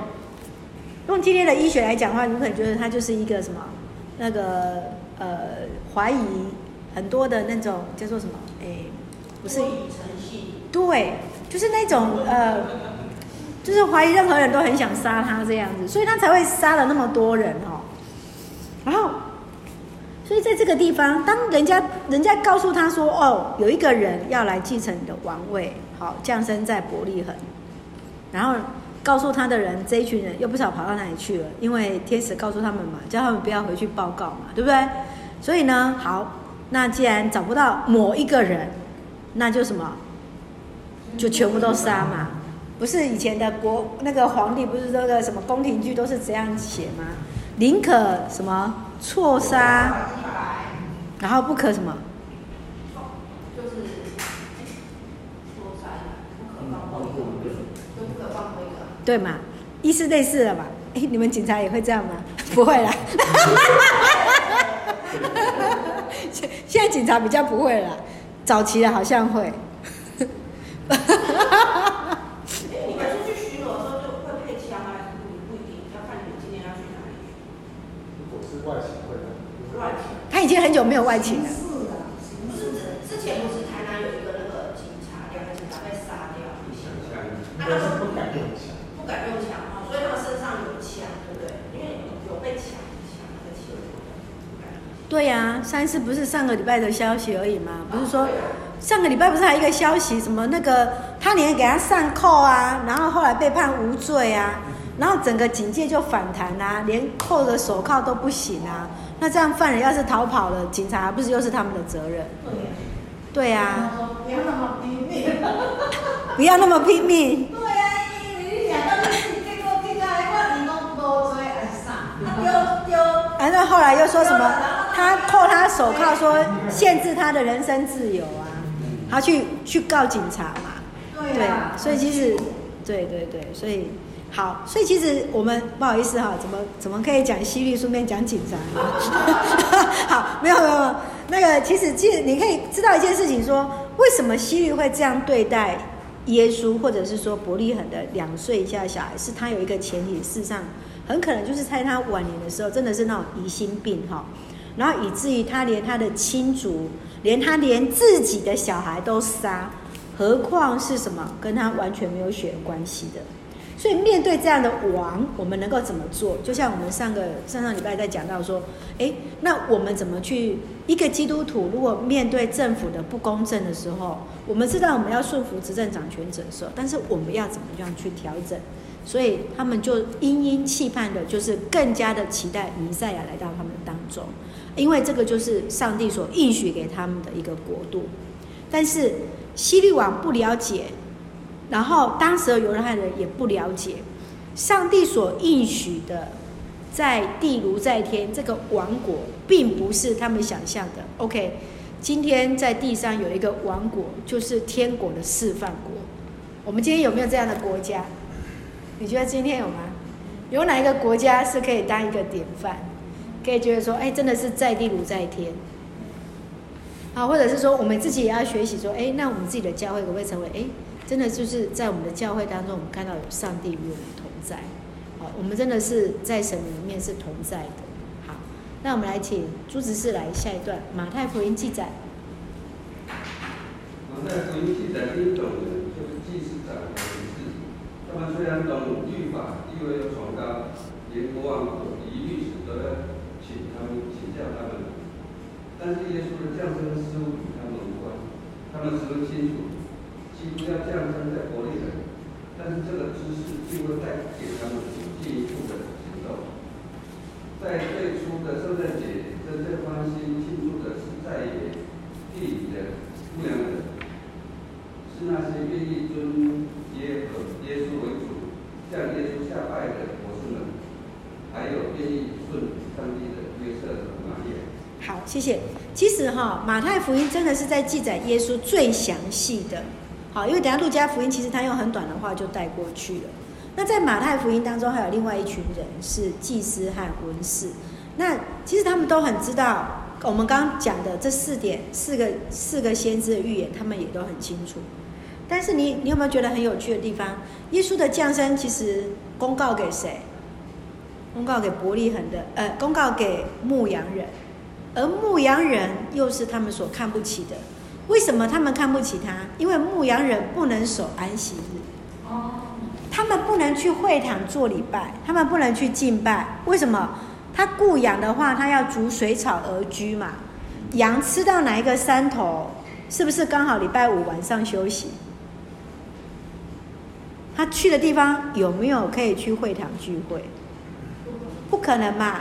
用今天的医学来讲的话，你可能觉得他就是一个什么，那个呃，怀疑很多的那种叫做什么？哎，不是，对，就是那种呃，就是怀疑任何人都很想杀他这样子，所以他才会杀了那么多人哦，然后。所以在这个地方，当人家人家告诉他说：“哦，有一个人要来继承你的王位，好降生在伯利恒。”然后告诉他的人，这一群人又不知道跑到哪里去了，因为天使告诉他们嘛，叫他们不要回去报告嘛，对不对？所以呢，好，那既然找不到某一个人，那就什么，就全部都杀嘛。不是以前的国那个皇帝不是说的什么宫廷剧都是这样写吗？宁可什么？错杀，然后不可什么？就是错杀，不可放过一个，就不可放过一个。对嘛？意思类似了吧？哎，你们警察也会这样吗？不会啦。现 现在警察比较不会了，早期的好像会。他已经很久没有外勤了。不是之前不是台南有一个那个警察，两个警察被杀掉，那他们不敢用枪，不敢用枪啊，所以他们身上有枪，对不对？因为有被抢抢那个枪。对呀，三四不是上个礼拜的消息而已吗？不是说上个礼拜不是还有一个消息，什么那个他连给他上扣啊，然后后来被判无罪啊，然后整个警戒就反弹啊，连扣的手铐都不行啊。那这样犯人要是逃跑了，警察不是又是他们的责任？对呀。不要那么拼命。不要那么拼命。对呀，你想到你结果听到我你都无罪还是啥？丢丢。反正后来又说什么？他扣他手铐，说限制他的人身自由啊。他去去告警察嘛。对啊。所以其实，对对对，所以。好，所以其实我们不好意思哈，怎么怎么可以讲希律顺便讲警察？好，没有没有，那个其实其实你可以知道一件事情说，说为什么希律会这样对待耶稣，或者是说伯利恒的两岁以下的小孩，是他有一个前提，事实上很可能就是在他晚年的时候，真的是那种疑心病哈，然后以至于他连他的亲族，连他连自己的小孩都杀，何况是什么跟他完全没有血缘关系的。所以面对这样的王，我们能够怎么做？就像我们上个上上礼拜在讲到说，诶，那我们怎么去？一个基督徒如果面对政府的不公正的时候，我们知道我们要顺服执政掌权者的时候，但是我们要怎么样去调整？所以他们就殷殷期盼的，就是更加的期待弥赛亚来到他们当中，因为这个就是上帝所应许给他们的一个国度。但是希律王不了解。然后，当时的犹太人也不了解，上帝所应许的，在地如在天这个王国，并不是他们想象的。OK，今天在地上有一个王国，就是天国的示范国。我们今天有没有这样的国家？你觉得今天有吗？有哪一个国家是可以当一个典范，可以觉得说，哎，真的是在地如在天？啊，或者是说，我们自己也要学习说，哎，那我们自己的教会可不可以成为，哎？真的就是在我们的教会当中，我们看到有上帝与我们同在，好，我们真的是在神里面是同在的。好，那我们来请朱执事来下一段马太福音记载。马太福音记载第一段，他们虽然懂律法，地位又崇高，连国王所疑律师都要请他们请教他们，但是耶稣的降生似乎与他们无关，他们十分清楚。基督要降生在伯利恒，但是这个知识并未带给他们进一步的行动。在最初的圣诞节，真正欢心庆祝的是在野地里的牧羊人，是那些愿意尊耶和耶稣为主、向耶稣下拜的博士们，还有愿意顺上帝的约瑟和玛利亚。好，谢谢。其实哈，马太福音真的是在记载耶稣最详细的。好，因为等下路加福音其实他用很短的话就带过去了。那在马太福音当中，还有另外一群人是祭司和文士。那其实他们都很知道我们刚刚讲的这四点，四个四个先知的预言，他们也都很清楚。但是你你有没有觉得很有趣的地方？耶稣的降生其实公告给谁？公告给伯利恒的，呃，公告给牧羊人，而牧羊人又是他们所看不起的。为什么他们看不起他？因为牧羊人不能守安息日，哦他们不能去会堂做礼拜，他们不能去敬拜。为什么？他雇羊的话，他要逐水草而居嘛。羊吃到哪一个山头，是不是刚好礼拜五晚上休息？他去的地方有没有可以去会堂聚会？不可能嘛！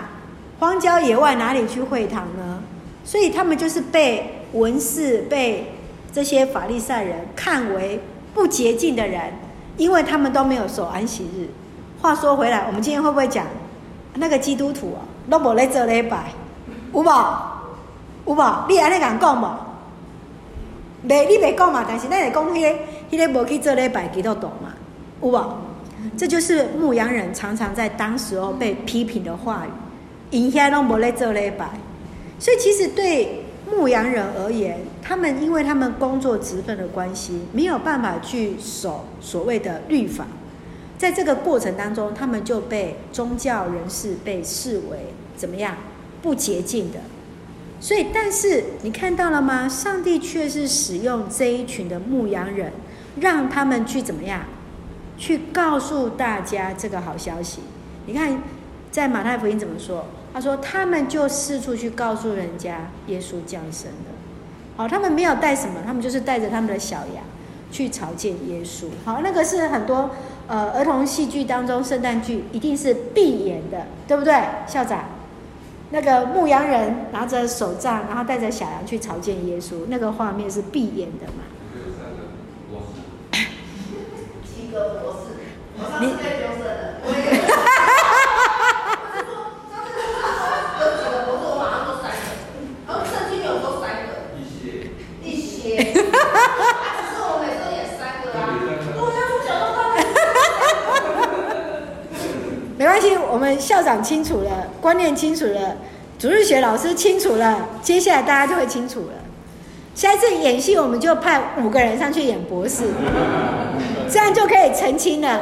荒郊野外哪里去会堂呢？所以他们就是被。文士被这些法利赛人看为不洁净的人，因为他们都没有守安息日。话说回来，我们今天会不会讲那个基督徒啊，都没来做礼拜，有无？有无？你安尼敢讲无？没，你没讲嘛？但是咱会讲迄个，迄个无去做礼拜基督徒嘛？有无？这就是牧羊人常常在当时候被批评的话语，因遐拢无来做礼拜，所以其实对。牧羊人而言，他们因为他们工作职分的关系，没有办法去守所谓的律法，在这个过程当中，他们就被宗教人士被视为怎么样不洁净的。所以，但是你看到了吗？上帝却是使用这一群的牧羊人，让他们去怎么样，去告诉大家这个好消息。你看，在马太福音怎么说？他说：“他们就四处去告诉人家耶稣降生了。好，他们没有带什么，他们就是带着他们的小羊去朝见耶稣。好，那个是很多呃儿童戏剧当中圣诞剧一定是必演的，对不对，校长？那个牧羊人拿着手杖，然后带着小羊去朝见耶稣，那个画面是必演的嘛？七个博士，你。”没关系，我们校长清楚了，观念清楚了，主日学老师清楚了，接下来大家就会清楚了。下一次演戏，我们就派五个人上去演博士，这样就可以澄清了。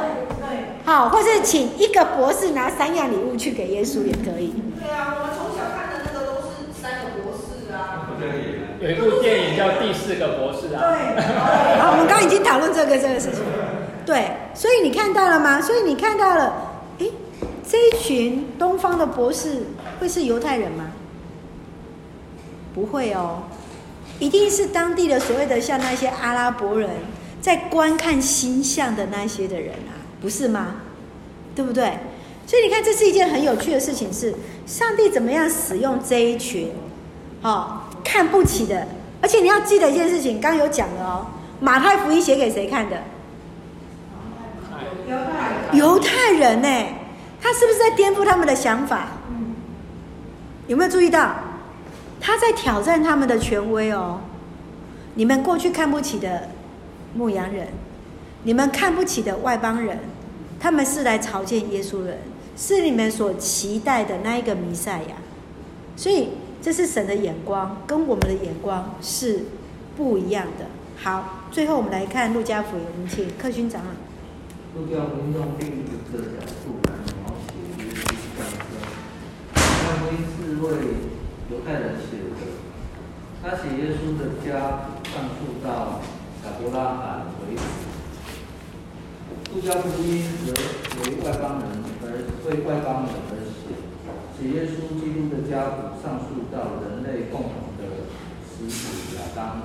好，或是请一个博士拿三样礼物去给耶稣也可以。对啊，我们从小看的那个都是三个博士啊。有一部电影叫《第四个博士》啊。对。好，我们刚刚已经讨论这个这个事情。对，所以你看到了吗？所以你看到了，诶，这一群东方的博士会是犹太人吗？不会哦，一定是当地的所谓的像那些阿拉伯人在观看星象的那些的人啊，不是吗？对不对？所以你看，这是一件很有趣的事情是，是上帝怎么样使用这一群，哦，看不起的，而且你要记得一件事情，刚刚有讲了哦，马太福音写给谁看的？犹太人。犹太人呢？他是不是在颠覆他们的想法？有没有注意到？他在挑战他们的权威哦，你们过去看不起的牧羊人，你们看不起的外邦人，他们是来朝见耶稣的人，是你们所期待的那一个弥赛亚。所以这是神的眼光，跟我们的眼光是不一样的。好，最后我们来看路加福音，请客勋长老。路加福音用另一个角度来描写耶稣降生。路加福音是为犹太人写的，他写耶稣的家谱上溯到亚伯拉罕为止。路加福音则为外邦人而为外邦人而写，写耶稣基督的家谱上溯到人类共同的始祖亚当。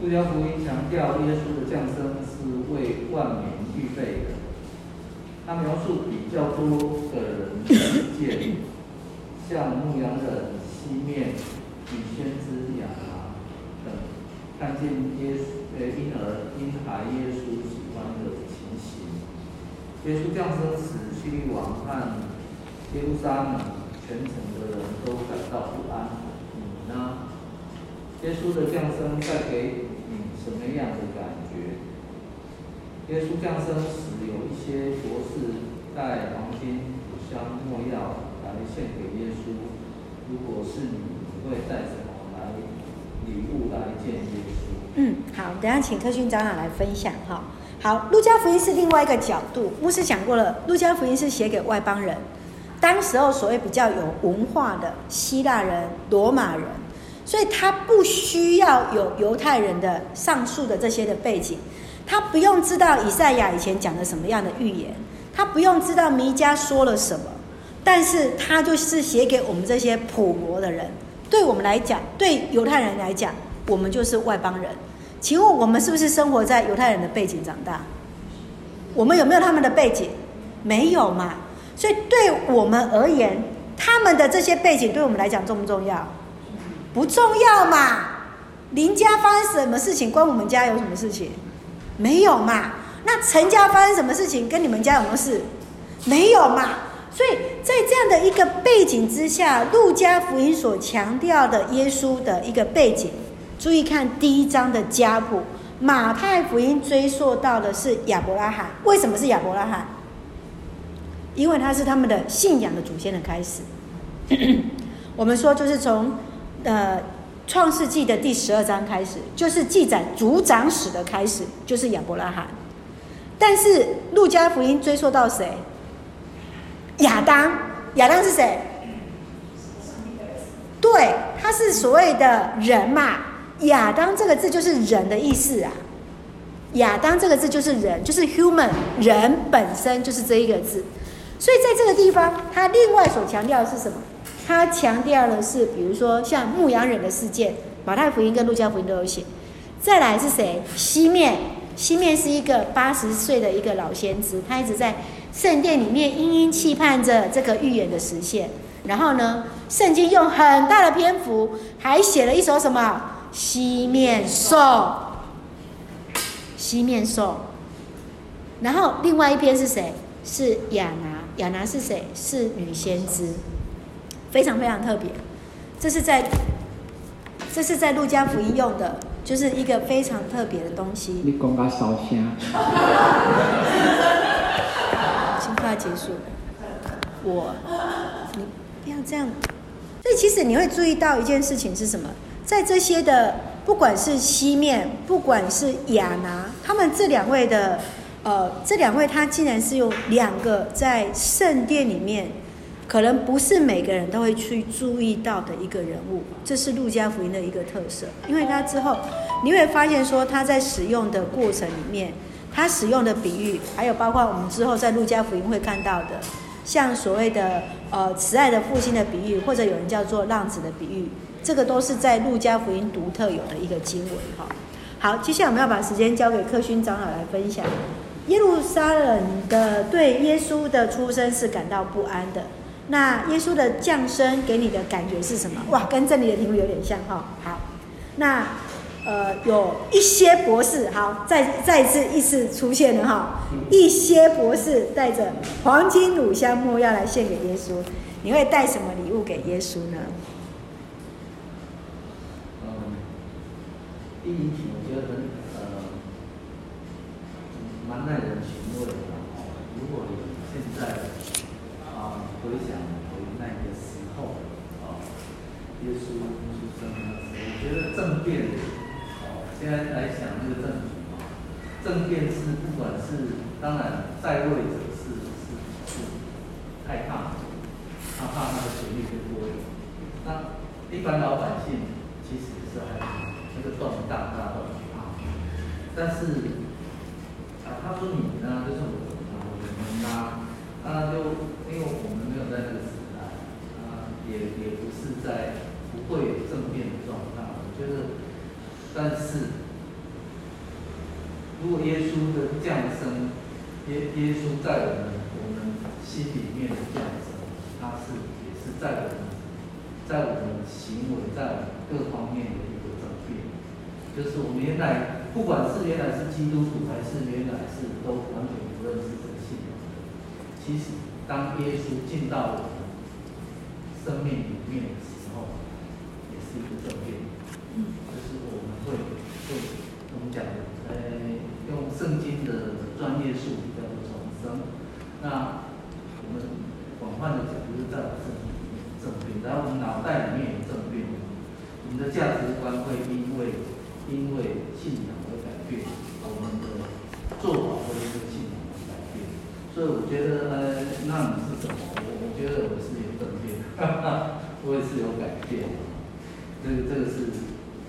路加福音强调耶稣的降生是为万民预备的，他描述比较多的人事件。像牧羊人西面与先知亚拿等，看见耶稣呃婴儿婴孩耶稣喜欢的情形。耶稣降生时，希律王和耶路撒冷全城的人都感到不安。你呢？耶稣的降生带给你什么样的感觉？耶稣降生时，有一些博士带黄金、乳香、没药。献给耶稣。如果是你，你会带什么来礼物来见耶稣？嗯，好，等下请克勋长老来分享哈。好，路加福音是另外一个角度。牧师讲过了，路加福音是写给外邦人，当时候所谓比较有文化的希腊人、罗马人，所以他不需要有犹太人的上述的这些的背景，他不用知道以赛亚以前讲的什么样的预言，他不用知道弥迦说了什么。但是他就是写给我们这些普罗的人，对我们来讲，对犹太人来讲，我们就是外邦人。请问我们是不是生活在犹太人的背景长大？我们有没有他们的背景？没有嘛。所以对我们而言，他们的这些背景对我们来讲重不重要？不重要嘛。邻家发生什么事情，关我们家有什么事情？没有嘛。那陈家发生什么事情，跟你们家有什么事？没有嘛。所以在这样的一个背景之下，路加福音所强调的耶稣的一个背景，注意看第一章的家谱，马太福音追溯到的是亚伯拉罕。为什么是亚伯拉罕？因为他是他们的信仰的祖先的开始。我们说就是从呃创世纪的第十二章开始，就是记载族长史的开始，就是亚伯拉罕。但是路加福音追溯到谁？亚当，亚当是谁？对，他是所谓的人嘛。亚当这个字就是人的意思啊。亚当这个字就是人，就是 human，人本身就是这一个字。所以在这个地方，他另外所强调的是什么？他强调的是，比如说像牧羊人的事件，马太福音跟路加福音都有写。再来是谁？西面，西面是一个八十岁的一个老先知，他一直在。圣殿里面殷殷期盼着这个预言的实现，然后呢，圣经用很大的篇幅还写了一首什么西面颂，西面颂。然后另外一篇是谁？是亚拿，亚拿是谁？是女先知，非常非常特别。这是在，这是在路加福音用的，就是一个非常特别的东西。你讲个烧声。快结束，我，你不要这样。所以其实你会注意到一件事情是什么？在这些的，不管是西面，不管是亚拿，他们这两位的，呃，这两位他竟然是用两个在圣殿里面，可能不是每个人都会去注意到的一个人物。这是路加福音的一个特色，因为他之后你会发现说他在使用的过程里面。他使用的比喻，还有包括我们之后在路加福音会看到的，像所谓的呃慈爱的父亲的比喻，或者有人叫做浪子的比喻，这个都是在路加福音独特有的一个经文哈。好，接下来我们要把时间交给克勋长老来分享。耶路撒冷的对耶稣的出生是感到不安的。那耶稣的降生给你的感觉是什么？哇，跟这里的题目有点像哈。好，那呃有一些博士，好，再再一次一次出现了哈。一些博士带着黄金、乳香、木要来献给耶稣。你会带什么礼物给耶稣呢？嗯，第一题我觉得很。蛮耐人寻味的哦。如果你现在啊回想回那个时候啊，耶稣出生的时候，我觉得政变哦，现在来讲这个政局啊，政变是不管是当然在位者是是是害怕，他怕他的权力被剥夺，那一般老百姓其实是还那个动荡，大家都很怕，但是。啊，他说你呢，就是我我们呢，啊，就因为我们没有在那个时代，啊，也也不是在不会有政变的状态。我觉得，但是，如果耶稣的降生，耶耶稣在我们我们心里面的降生，他是也是在我们，在我们行为在我们各方面的一个转变，就是我们原来。不管是原来是基督徒，还是原来是都完全不认识这个信仰的，其实当耶稣进到我们生命里面的时候，也是一个转变。嗯，会会我们讲的，呃，用圣经的专业术语叫做重生。那我们广泛的讲，就是在我们身体里面转变，然后我们脑袋里面也转变，我们的价值观会因为因为信仰而改。变，我们的做法会因为信仰而改变，所以我觉得，呃，那你是什么？我我觉得我是有转变，哈哈，我也是有改变。这个这个是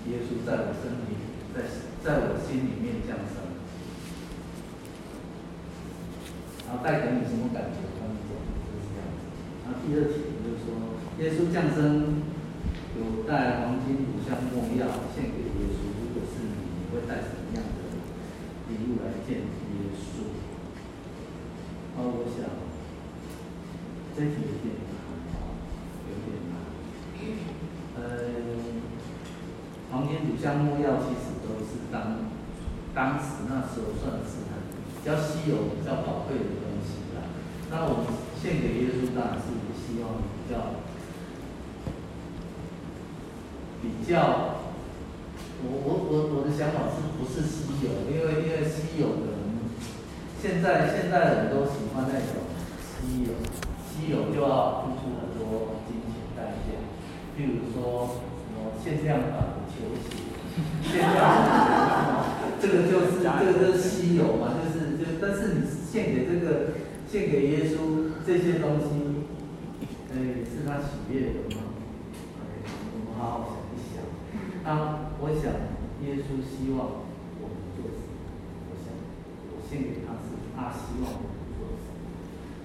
耶稣在我身体，在在我心里面降生，然后带给你什么感觉？我跟你讲，就是这样。然后第二题就是说，耶稣降生有带黄金、乳香、没药献给耶稣，如果是你，你会带什么样的？礼物来见耶稣，啊，我想这题有点难，有点难。呃，黄金、乳香、没药其实都是当当时那时候算是很比较稀有、比较宝贵的东西啦。那我们献给耶稣，当然是希望比较比较。我我我我的想法是不是稀有？因为因为稀有的人，现在现在人都喜欢那种稀有，稀有就要付出很多金钱代价。比如说限量版的球鞋，限量版的，这个就是这个就是稀有嘛，就是就但是你献给这个献给耶稣这些东西，哎，是他喜悦的吗？哎，我们好好想一想，啊。我想，耶稣希望我们做什么？我想，我献给他是他希望我们做什么？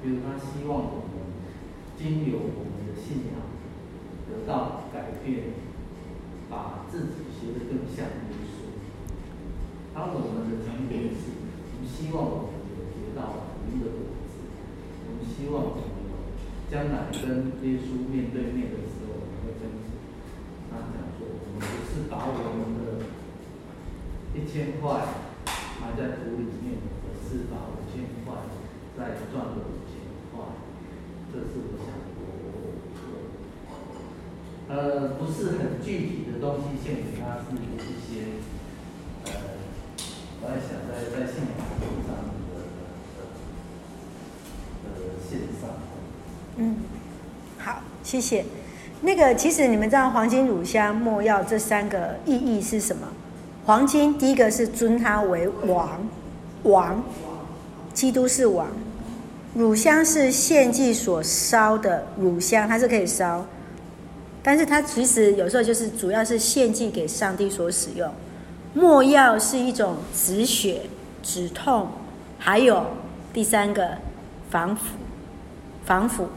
比如他希望我们经由我们的信仰得到改变，把自己学得更像耶稣。当我们的成别是，我们希望我们有学到福音的果子。我们希望我们将来跟耶稣面对面的时候，我们会跟他讲说。我们不是把我们的一千块埋在土里面，而是把五千块再赚了五千块。这是我想我，呃，不是很具体的东西献给他，是一些呃，我在想在在信仰上的呃线上。嗯，好，谢谢。那个其实你们知道黄金、乳香、没药这三个意义是什么？黄金第一个是尊他为王，王，基督是王。乳香是献祭所烧的乳香，它是可以烧，但是它其实有时候就是主要是献祭给上帝所使用。没药是一种止血，止痛，还有第三个防腐，防腐。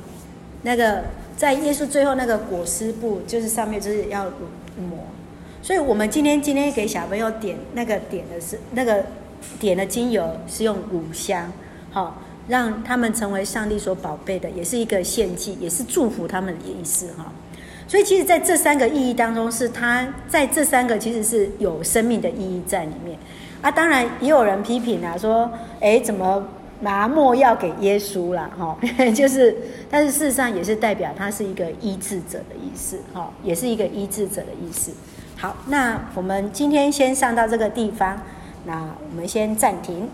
那个在耶稣最后那个裹尸布，就是上面就是要抹。所以我们今天今天给小朋友点那个点的是那个点的精油是用乳香，好，让他们成为上帝所宝贝的，也是一个献祭，也是祝福他们的意思哈。所以其实在这三个意义当中，是它在这三个其实是有生命的意义在里面啊。当然也有人批评啊，说诶怎么拿没药给耶稣啦？哈，就是，但是事实上也是代表他是一个医治者的意思，哈，也是一个医治者的意思。好，那我们今天先上到这个地方，那我们先暂停。